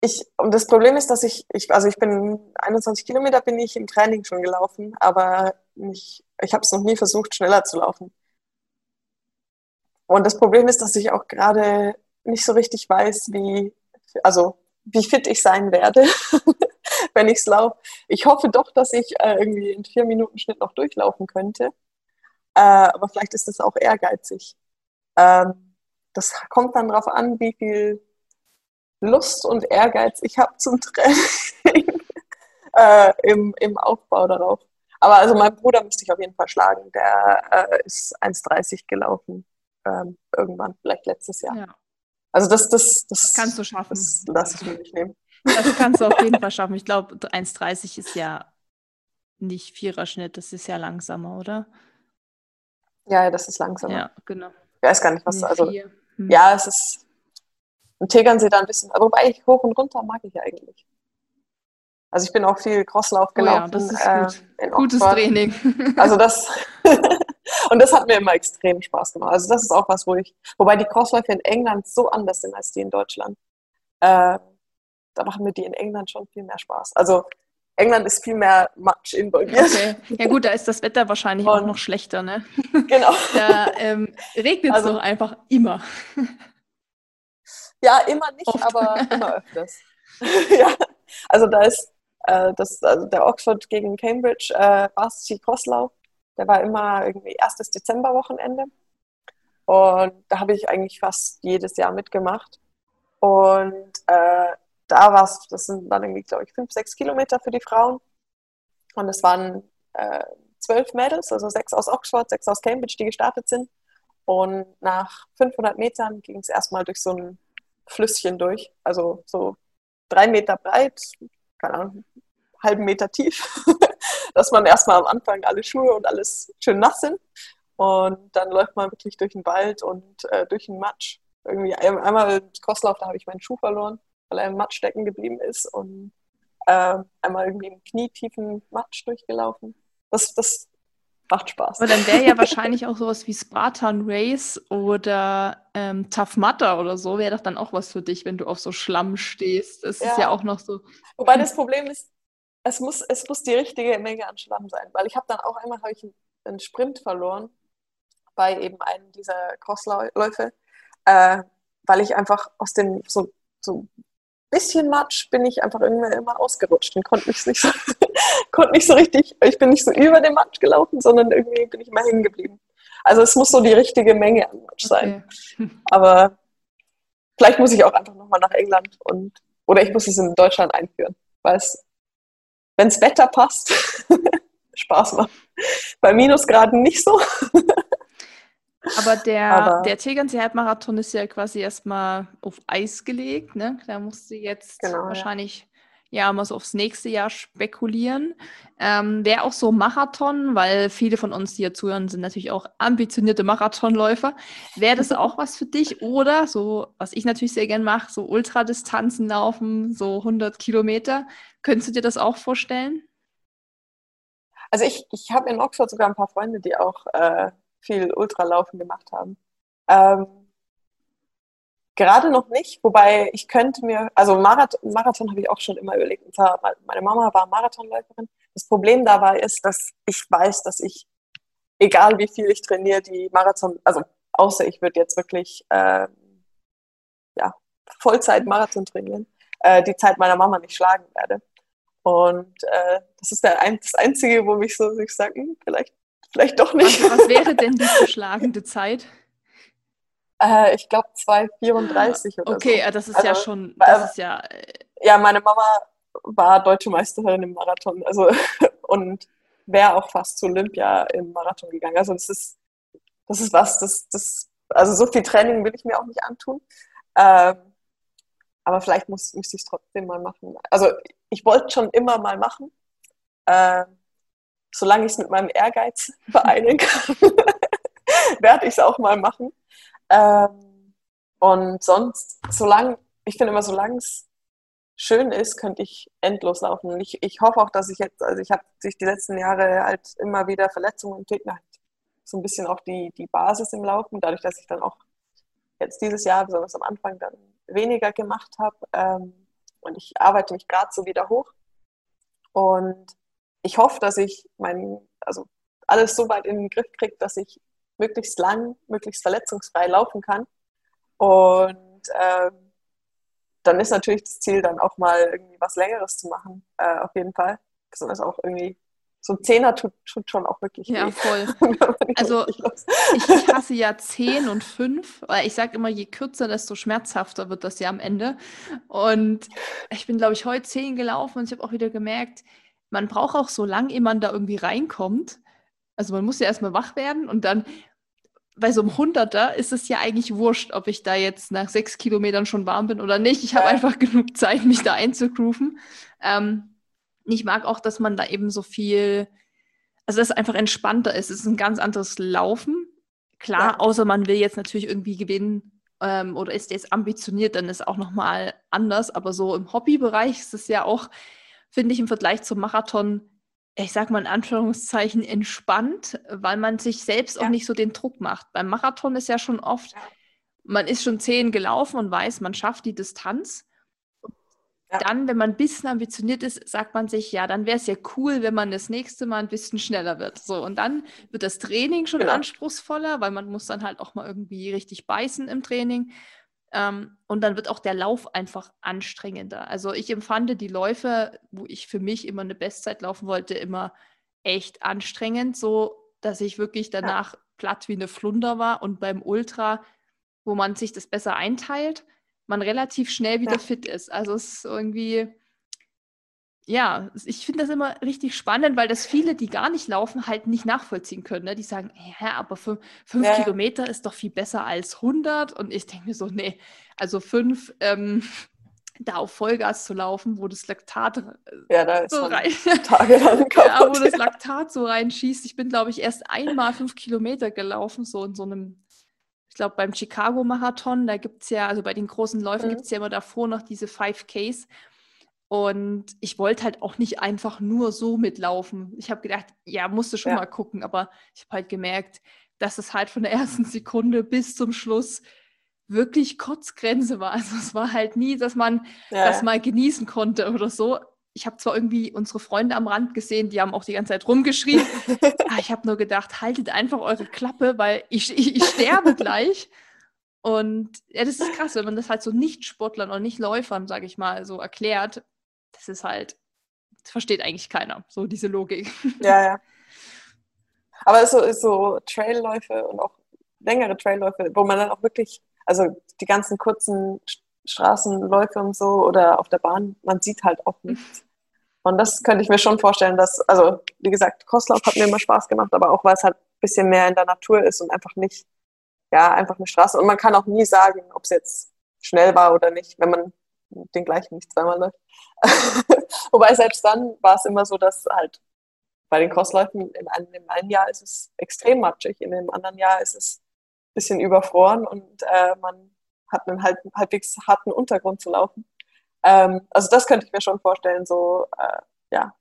ich, und das Problem ist, dass ich, ich, also ich bin 21 Kilometer bin ich im Training schon gelaufen, aber nicht, ich habe es noch nie versucht, schneller zu laufen. Und das Problem ist, dass ich auch gerade nicht so richtig weiß, wie, also wie fit ich sein werde, wenn ich es laufe. Ich hoffe doch, dass ich äh, irgendwie in vier Minuten Schnitt noch durchlaufen könnte. Äh, aber vielleicht ist das auch ehrgeizig. Ähm, das kommt dann darauf an, wie viel Lust und Ehrgeiz ich habe zum Training äh, im, im Aufbau darauf. Aber also mein Bruder müsste ich auf jeden Fall schlagen. Der äh, ist 1,30 gelaufen. Ähm, irgendwann, vielleicht letztes Jahr.
Ja,
Also das, das, das,
das kannst du schaffen.
das lasse ich mir nicht nehmen.
Das kannst du auf jeden Fall schaffen. Ich glaube, 1,30 ist ja nicht Viererschnitt, das ist ja langsamer, oder?
Ja, das ist langsam.
Ja, genau.
Ich weiß gar nicht, was.
Nee,
Also.
Hm.
ja, es ist. Ein Tegernsee da ein bisschen. Wobei ich hoch und runter mag ich eigentlich. Also ich bin auch viel Crosslauf gelaufen. Oh ja,
das ist äh, gut. Äh, Gutes Training.
Also das und das hat mir immer extrem Spaß gemacht. Also das ist auch was, wo ich, wobei die Crossläufe in England so anders sind als die in Deutschland. Äh, da machen mir die in England schon viel mehr Spaß. Also England ist viel mehr Matsch involviert. Okay.
Ja gut, da ist das Wetter wahrscheinlich und, auch noch schlechter, ne?
Genau.
Da ähm, regnet es also, doch einfach immer.
Ja, immer nicht, Oft. aber immer öfters. ja, also da ist äh, das, also der Oxford gegen Cambridge äh, Varsity Crosslauf, der war immer irgendwie erstes Dezemberwochenende. Und da habe ich eigentlich fast jedes Jahr mitgemacht. Und äh, da war es, das sind dann irgendwie, glaube ich, fünf, sechs Kilometer für die Frauen. Und es waren äh, zwölf Mädels, also sechs aus Oxford, sechs aus Cambridge, die gestartet sind. Und nach 500 Metern ging es erstmal durch so ein Flüsschen durch, also so drei Meter breit, keine Ahnung, halben Meter tief, dass man erstmal am Anfang alle Schuhe und alles schön nass sind. Und dann läuft man wirklich durch den Wald und äh, durch den Matsch. Irgendwie einmal im Crosslauf, da habe ich meinen Schuh verloren weil er im Matsch stecken geblieben ist und äh, einmal irgendwie im knietiefen Matsch durchgelaufen. Das, das macht Spaß.
Aber dann wäre ja wahrscheinlich auch sowas wie Spartan Race oder ähm, Tough Mudder oder so, wäre doch dann auch was für dich, wenn du auf so Schlamm stehst. Das ja. ist ja auch noch so.
Wobei das Problem ist, es muss, es muss die richtige Menge an Schlamm sein, weil ich habe dann auch einmal ich einen Sprint verloren bei eben einem dieser Crossläufe, äh, weil ich einfach aus den so, so bisschen Matsch bin ich einfach immer, immer ausgerutscht und konnte mich nicht so, konnte nicht so richtig, ich bin nicht so über den Matsch gelaufen, sondern irgendwie bin ich immer hängen geblieben. Also es muss so die richtige Menge an Matsch sein. Okay. Aber vielleicht muss ich auch einfach nochmal nach England und oder ich muss es in Deutschland einführen, weil es, wenn das Wetter passt, Spaß macht. Bei Minusgraden nicht so.
Aber der, Aber, der Tegernsee Halbmarathon ist ja quasi erstmal auf Eis gelegt. Ne? Da musst du jetzt genau, wahrscheinlich ja. ja mal so aufs nächste Jahr spekulieren. Ähm, Wäre auch so Marathon, weil viele von uns, die hier zuhören, sind natürlich auch ambitionierte Marathonläufer. Wäre das auch was für dich? Oder so, was ich natürlich sehr gern mache, so Ultradistanzen laufen, so 100 Kilometer. Könntest du dir das auch vorstellen?
Also ich, ich habe in Oxford sogar ein paar Freunde, die auch äh, viel Ultralaufen gemacht haben. Ähm, gerade noch nicht, wobei ich könnte mir, also Marathon, Marathon habe ich auch schon immer überlegt. Und zwar, meine Mama war Marathonläuferin. Das Problem dabei ist, dass ich weiß, dass ich, egal wie viel ich trainiere, die Marathon, also außer ich würde jetzt wirklich äh, ja, Vollzeit-Marathon trainieren, äh, die Zeit meiner Mama nicht schlagen werde. Und äh, das ist der, das Einzige, wo mich so ich sage, hm, vielleicht vielleicht doch nicht.
Was, was wäre denn die verschlagende Zeit?
Äh, ich glaube 2,34 oder
okay, so. Okay, das ist also, ja schon, das äh, ist ja... Äh,
ja, meine Mama war deutsche Meisterin im Marathon also und wäre auch fast zu Olympia im Marathon gegangen. Also das ist, das ist was, das, das, also so viel Training will ich mir auch nicht antun. Ähm, aber vielleicht muss, müsste ich es trotzdem mal machen. Also ich wollte schon immer mal machen. Ähm, solange ich es mit meinem Ehrgeiz vereinen kann, werde ich es auch mal machen. Ähm, und sonst, solange, ich finde immer, solange es schön ist, könnte ich endlos laufen. Und ich, ich hoffe auch, dass ich jetzt, also ich habe sich die letzten Jahre halt immer wieder Verletzungen und halt so ein bisschen auch die, die Basis im Laufen, dadurch, dass ich dann auch jetzt dieses Jahr, besonders am Anfang, dann weniger gemacht habe. Ähm, und ich arbeite mich gerade so wieder hoch. Und ich hoffe, dass ich mein, also alles so weit in den Griff kriege, dass ich möglichst lang, möglichst verletzungsfrei laufen kann. Und ähm, dann ist natürlich das Ziel, dann auch mal irgendwie was Längeres zu machen, äh, auf jeden Fall. Besonders auch irgendwie so ein Zehner tut, tut schon auch wirklich
Ja, weh. voll. also ich, ich, hasse ja zehn und fünf, weil ich sage immer, je kürzer, desto schmerzhafter wird das ja am Ende. Und ich bin, glaube ich, heute zehn gelaufen und ich habe auch wieder gemerkt, man braucht auch so lange, ehe man da irgendwie reinkommt. Also man muss ja erstmal wach werden und dann bei so einem Hunderter ist es ja eigentlich wurscht, ob ich da jetzt nach sechs Kilometern schon warm bin oder nicht. Ich habe einfach genug Zeit, mich da einzugrooven. Ähm, ich mag auch, dass man da eben so viel, also dass es einfach entspannter ist. Es ist ein ganz anderes Laufen. Klar, ja. außer man will jetzt natürlich irgendwie gewinnen ähm, oder ist jetzt ambitioniert, dann ist auch nochmal anders. Aber so im Hobbybereich ist es ja auch finde ich im Vergleich zum Marathon, ich sag mal in Anführungszeichen, entspannt, weil man sich selbst ja. auch nicht so den Druck macht. Beim Marathon ist ja schon oft, man ist schon zehn gelaufen und weiß, man schafft die Distanz. Ja. Dann, wenn man ein bisschen ambitioniert ist, sagt man sich, ja, dann wäre es ja cool, wenn man das nächste Mal ein bisschen schneller wird. So, und dann wird das Training schon genau. anspruchsvoller, weil man muss dann halt auch mal irgendwie richtig beißen im Training. Ähm, und dann wird auch der Lauf einfach anstrengender. Also ich empfand die Läufe, wo ich für mich immer eine Bestzeit laufen wollte, immer echt anstrengend, so dass ich wirklich danach ja. platt wie eine Flunder war. Und beim Ultra, wo man sich das besser einteilt, man relativ schnell wieder ja. fit ist. Also es ist irgendwie, ja, ich finde das immer richtig spannend, weil das viele, die gar nicht laufen, halt nicht nachvollziehen können. Ne? Die sagen, ja, aber fünf, fünf ja. Kilometer ist doch viel besser als 100. Und ich denke mir so, nee, also fünf, ähm, da auf Vollgas zu laufen, wo das Laktat
äh, ja, da so rein, kaputt,
ja, wo das Laktat so reinschießt. Ich bin, glaube ich, erst einmal fünf Kilometer gelaufen, so in so einem glaube, beim Chicago-Marathon, da gibt es ja, also bei den großen Läufen mhm. gibt es ja immer davor noch diese 5Ks. Und ich wollte halt auch nicht einfach nur so mitlaufen. Ich habe gedacht, ja, musste schon ja. mal gucken, aber ich habe halt gemerkt, dass es halt von der ersten Sekunde bis zum Schluss wirklich Kotzgrenze war. Also es war halt nie, dass man ja. das mal genießen konnte oder so ich habe zwar irgendwie unsere Freunde am Rand gesehen, die haben auch die ganze Zeit rumgeschrien. aber ah, ich habe nur gedacht, haltet einfach eure Klappe, weil ich, ich, ich sterbe gleich. Und ja, das ist krass, wenn man das halt so Nicht-Sportlern oder Nicht-Läufern, sage ich mal, so erklärt. Das ist halt, das versteht eigentlich keiner, so diese Logik.
Ja, ja. Aber so, so Trailläufe und auch längere Trailläufe, wo man dann auch wirklich, also die ganzen kurzen Straßenläufe und so oder auf der Bahn, man sieht halt auch nichts. Und das könnte ich mir schon vorstellen, dass, also wie gesagt, Crosslauf hat mir immer Spaß gemacht, aber auch weil es halt ein bisschen mehr in der Natur ist und einfach nicht, ja, einfach eine Straße. Und man kann auch nie sagen, ob es jetzt schnell war oder nicht, wenn man den gleichen nicht zweimal läuft. Wobei selbst dann war es immer so, dass halt bei den Crossläufen in einem, in einem Jahr ist es extrem matschig, in dem anderen Jahr ist es ein bisschen überfroren und äh, man hat einen halb, halbwegs harten Untergrund zu laufen. Ähm, also das könnte ich mir schon vorstellen, so äh, ja,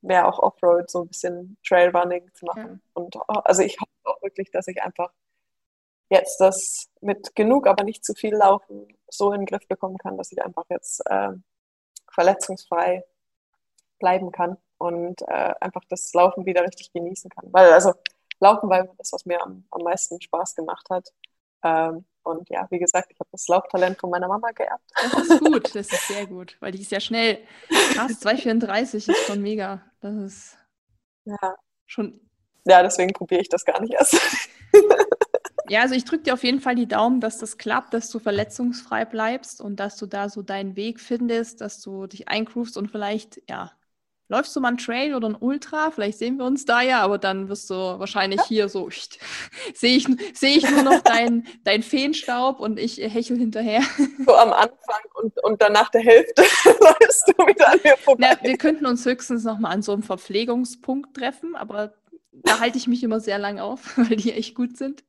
mehr auch Offroad, so ein bisschen Trailrunning zu machen. Ja. Und also ich hoffe auch wirklich, dass ich einfach jetzt das mit genug, aber nicht zu viel Laufen so in den Griff bekommen kann, dass ich einfach jetzt äh, verletzungsfrei bleiben kann und äh, einfach das Laufen wieder richtig genießen kann. Weil also Laufen war das, was mir am, am meisten Spaß gemacht hat. Ähm, und ja, wie gesagt, ich habe das Lauftalent von meiner Mama geerbt.
Das ist gut, das ist sehr gut, weil die ist ja schnell. Krass, 2,34 ist schon mega. Das ist
ja. schon. Ja, deswegen probiere ich das gar nicht erst.
Ja, also ich drücke dir auf jeden Fall die Daumen, dass das klappt, dass du verletzungsfrei bleibst und dass du da so deinen Weg findest, dass du dich eingroovst und vielleicht, ja, läufst du mal einen Trail oder ein Ultra, vielleicht sehen wir uns da ja, aber dann wirst du wahrscheinlich hier so, sehe ich, seh ich nur noch dein, dein Feenstaub und ich hechel hinterher.
So am Anfang und, und dann nach der Hälfte läufst du wieder an mir vorbei.
Na, wir könnten uns höchstens noch mal an so einem Verpflegungspunkt treffen, aber da halte ich mich immer sehr lang auf, weil die echt gut sind.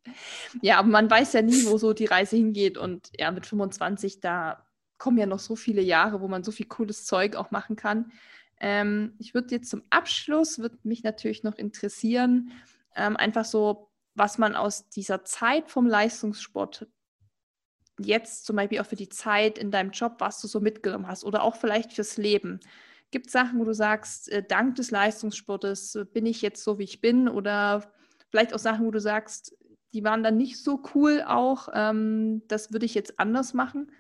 Ja, aber man weiß ja nie, wo so die Reise hingeht und ja, mit 25, da kommen ja noch so viele Jahre, wo man so viel cooles Zeug auch machen kann. Ähm, ich würde jetzt zum Abschluss, würde mich natürlich noch interessieren, ähm, einfach so, was man aus dieser Zeit vom Leistungssport jetzt zum Beispiel auch für die Zeit in deinem Job, was du so mitgenommen hast oder auch vielleicht fürs Leben. Gibt es Sachen, wo du sagst, äh, dank des Leistungssportes äh, bin ich jetzt so, wie ich bin oder vielleicht auch Sachen, wo du sagst, die waren dann nicht so cool auch, ähm, das würde ich jetzt anders machen?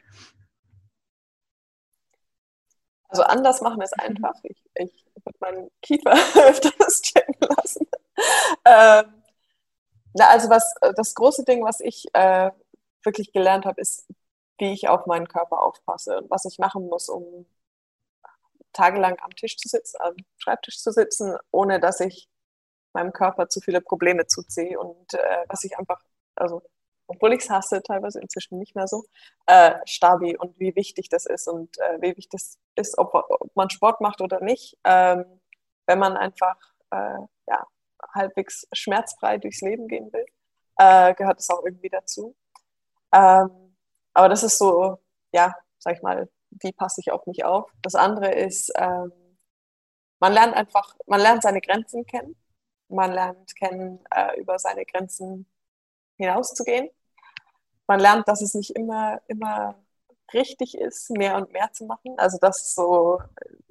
Also anders machen ist mhm. einfach. Ich, ich würde meinen Kiefer öfters checken lassen. Ähm, na, also was das große Ding, was ich äh, wirklich gelernt habe, ist, wie ich auf meinen Körper aufpasse und was ich machen muss, um tagelang am Tisch zu sitzen, am Schreibtisch zu sitzen, ohne dass ich meinem Körper zu viele Probleme zuziehe und äh, was ich einfach, also obwohl ich es hasse, teilweise inzwischen nicht mehr so, äh, Stabi und wie wichtig das ist und äh, wie wichtig das ist, ob, ob, man Sport macht oder nicht. Ähm, wenn man einfach äh, ja, halbwegs schmerzfrei durchs Leben gehen will, äh, gehört es auch irgendwie dazu. Ähm, aber das ist so, ja, sag ich mal, wie passe ich auf mich auf. Das andere ist, ähm, man lernt einfach, man lernt seine Grenzen kennen. Man lernt kennen, äh, über seine Grenzen hinauszugehen. Man lernt, dass es nicht immer, immer richtig ist, mehr und mehr zu machen. Also das ist so,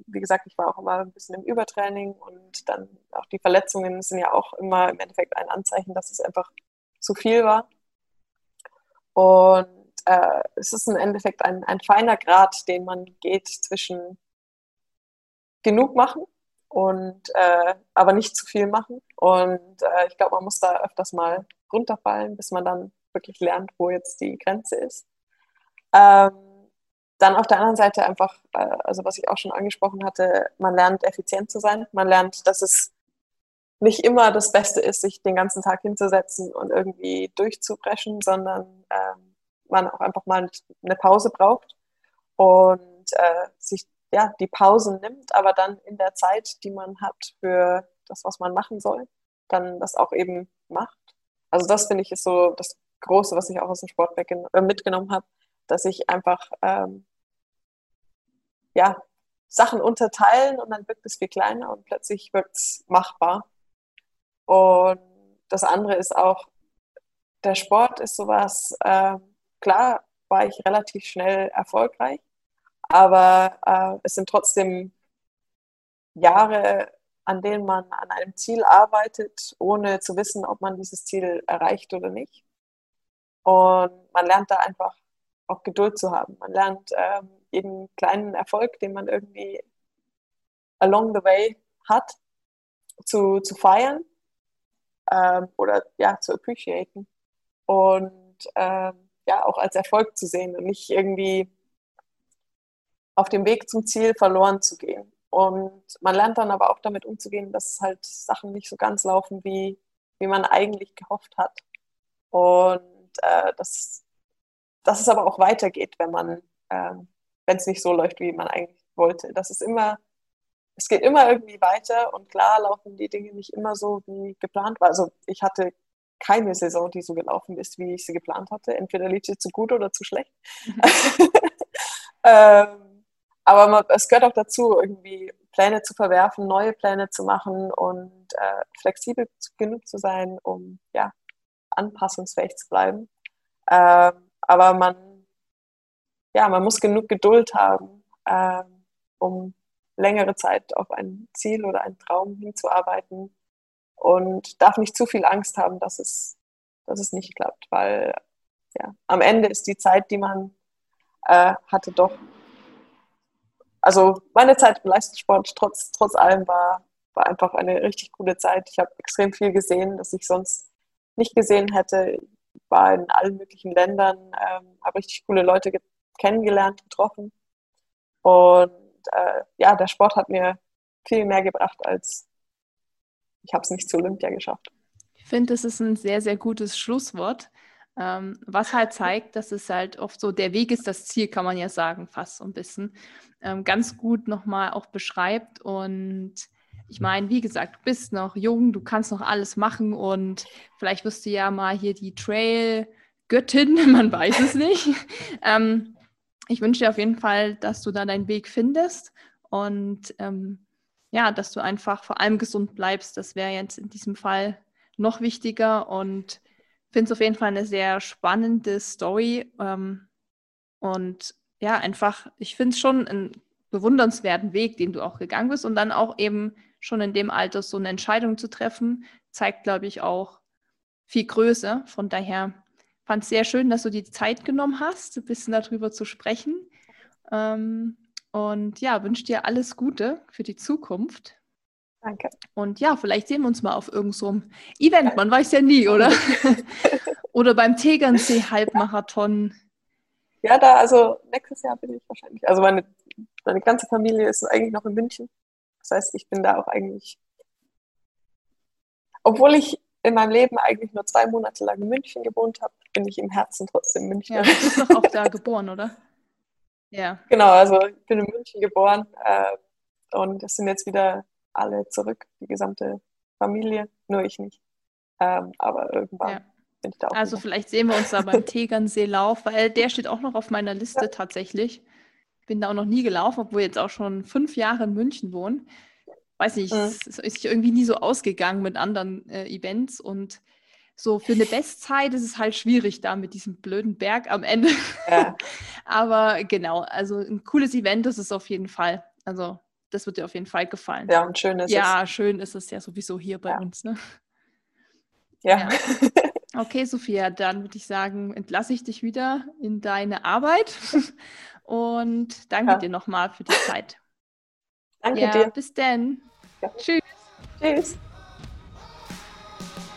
wie gesagt, ich war auch immer ein bisschen im Übertraining und dann auch die Verletzungen sind ja auch immer im Endeffekt ein Anzeichen, dass es einfach zu viel war. Und äh, es ist im Endeffekt ein, ein feiner Grad, den man geht zwischen genug machen und äh, aber nicht zu viel machen. Und äh, ich glaube, man muss da öfters mal runterfallen, bis man dann wirklich lernt, wo jetzt die Grenze ist. Ähm, dann auf der anderen Seite einfach, äh, also was ich auch schon angesprochen hatte, man lernt effizient zu sein. Man lernt, dass es nicht immer das Beste ist, sich den ganzen Tag hinzusetzen und irgendwie durchzubrechen, sondern ähm, man auch einfach mal eine Pause braucht und äh, sich ja, die Pausen nimmt, aber dann in der Zeit, die man hat für das, was man machen soll, dann das auch eben macht. Also das finde ich ist so das Große, was ich auch aus dem Sport äh, mitgenommen habe, dass ich einfach ähm, ja, Sachen unterteilen und dann wirkt es viel kleiner und plötzlich wird es machbar. Und das andere ist auch, der Sport ist sowas, äh, klar war ich relativ schnell erfolgreich, aber äh, es sind trotzdem Jahre, an denen man an einem Ziel arbeitet, ohne zu wissen, ob man dieses Ziel erreicht oder nicht. Und man lernt da einfach auch Geduld zu haben. Man lernt ähm, jeden kleinen Erfolg, den man irgendwie along the way hat, zu, zu feiern ähm, oder ja, zu appreciaten. Und ähm, ja, auch als Erfolg zu sehen und nicht irgendwie auf dem Weg zum Ziel verloren zu gehen. Und man lernt dann aber auch damit umzugehen, dass halt Sachen nicht so ganz laufen, wie, wie man eigentlich gehofft hat. Und äh, dass, dass es aber auch weitergeht, wenn man, äh, wenn es nicht so läuft, wie man eigentlich wollte. Das ist immer, es geht immer irgendwie weiter und klar laufen die Dinge nicht immer so, wie geplant war. Also ich hatte keine Saison, die so gelaufen ist, wie ich sie geplant hatte. Entweder lief sie zu gut oder zu schlecht. Mhm. ähm, aber man, es gehört auch dazu, irgendwie Pläne zu verwerfen, neue Pläne zu machen und äh, flexibel genug zu sein, um ja, anpassungsfähig zu bleiben. Ähm, aber man, ja, man muss genug Geduld haben, ähm, um längere Zeit auf ein Ziel oder einen Traum hinzuarbeiten und darf nicht zu viel Angst haben, dass es, dass es nicht klappt, weil ja, am Ende ist die Zeit, die man äh, hatte, doch also meine Zeit im Leistungssport trotz, trotz allem war, war einfach eine richtig coole Zeit. Ich habe extrem viel gesehen, das ich sonst nicht gesehen hätte. Ich war in allen möglichen Ländern, ähm, habe richtig coole Leute ge kennengelernt, getroffen. Und äh, ja, der Sport hat mir viel mehr gebracht, als ich habe es nicht zu Olympia geschafft.
Ich finde, das ist ein sehr, sehr gutes Schlusswort. Ähm, was halt zeigt, dass es halt oft so, der Weg ist das Ziel, kann man ja sagen, fast so ein bisschen. Ähm, ganz gut nochmal auch beschreibt. Und ich meine, wie gesagt, du bist noch jung, du kannst noch alles machen und vielleicht wirst du ja mal hier die Trail-Göttin, man weiß es nicht. ähm, ich wünsche dir auf jeden Fall, dass du da deinen Weg findest und ähm, ja, dass du einfach vor allem gesund bleibst. Das wäre jetzt in diesem Fall noch wichtiger und finde es auf jeden Fall eine sehr spannende Story. Ähm, und ja, einfach, ich finde es schon einen bewundernswerten Weg, den du auch gegangen bist. Und dann auch eben schon in dem Alter so eine Entscheidung zu treffen, zeigt, glaube ich, auch viel Größe. Von daher fand es sehr schön, dass du die Zeit genommen hast, ein bisschen darüber zu sprechen. Ähm, und ja, wünsche dir alles Gute für die Zukunft.
Danke.
Und ja, vielleicht sehen wir uns mal auf irgendeinem so Event, man weiß ja nie, oder? oder beim Tegernsee Halbmarathon.
Ja, da, also nächstes Jahr bin ich wahrscheinlich. Also meine, meine ganze Familie ist eigentlich noch in München. Das heißt, ich bin da auch eigentlich, obwohl ich in meinem Leben eigentlich nur zwei Monate lang in München gewohnt habe, bin ich im Herzen trotzdem München.
Ja, du bist doch auch da geboren, oder?
Ja. Genau, also ich bin in München geboren äh, und es sind jetzt wieder alle zurück, die gesamte Familie, nur ich nicht. Ähm, aber irgendwann ja. bin ich da auch.
Also wieder. vielleicht sehen wir uns da beim Tegernseelauf, weil der steht auch noch auf meiner Liste ja. tatsächlich. Bin da auch noch nie gelaufen, obwohl ich jetzt auch schon fünf Jahre in München wohne. weiß nicht, mhm. es ist irgendwie nie so ausgegangen mit anderen äh, Events und so für eine Bestzeit ist es halt schwierig da mit diesem blöden Berg am Ende. Ja. Aber genau, also ein cooles Event ist es auf jeden Fall. Also das wird dir auf jeden Fall gefallen.
Ja, und schön ist
ja, es. Ja, schön ist es ja sowieso hier bei ja. uns. Ne?
Ja. ja.
Okay, Sophia, dann würde ich sagen, entlasse ich dich wieder in deine Arbeit und danke dir nochmal für die Zeit.
Danke ja, dir.
Bis dann. Tschüss.
Tschüss.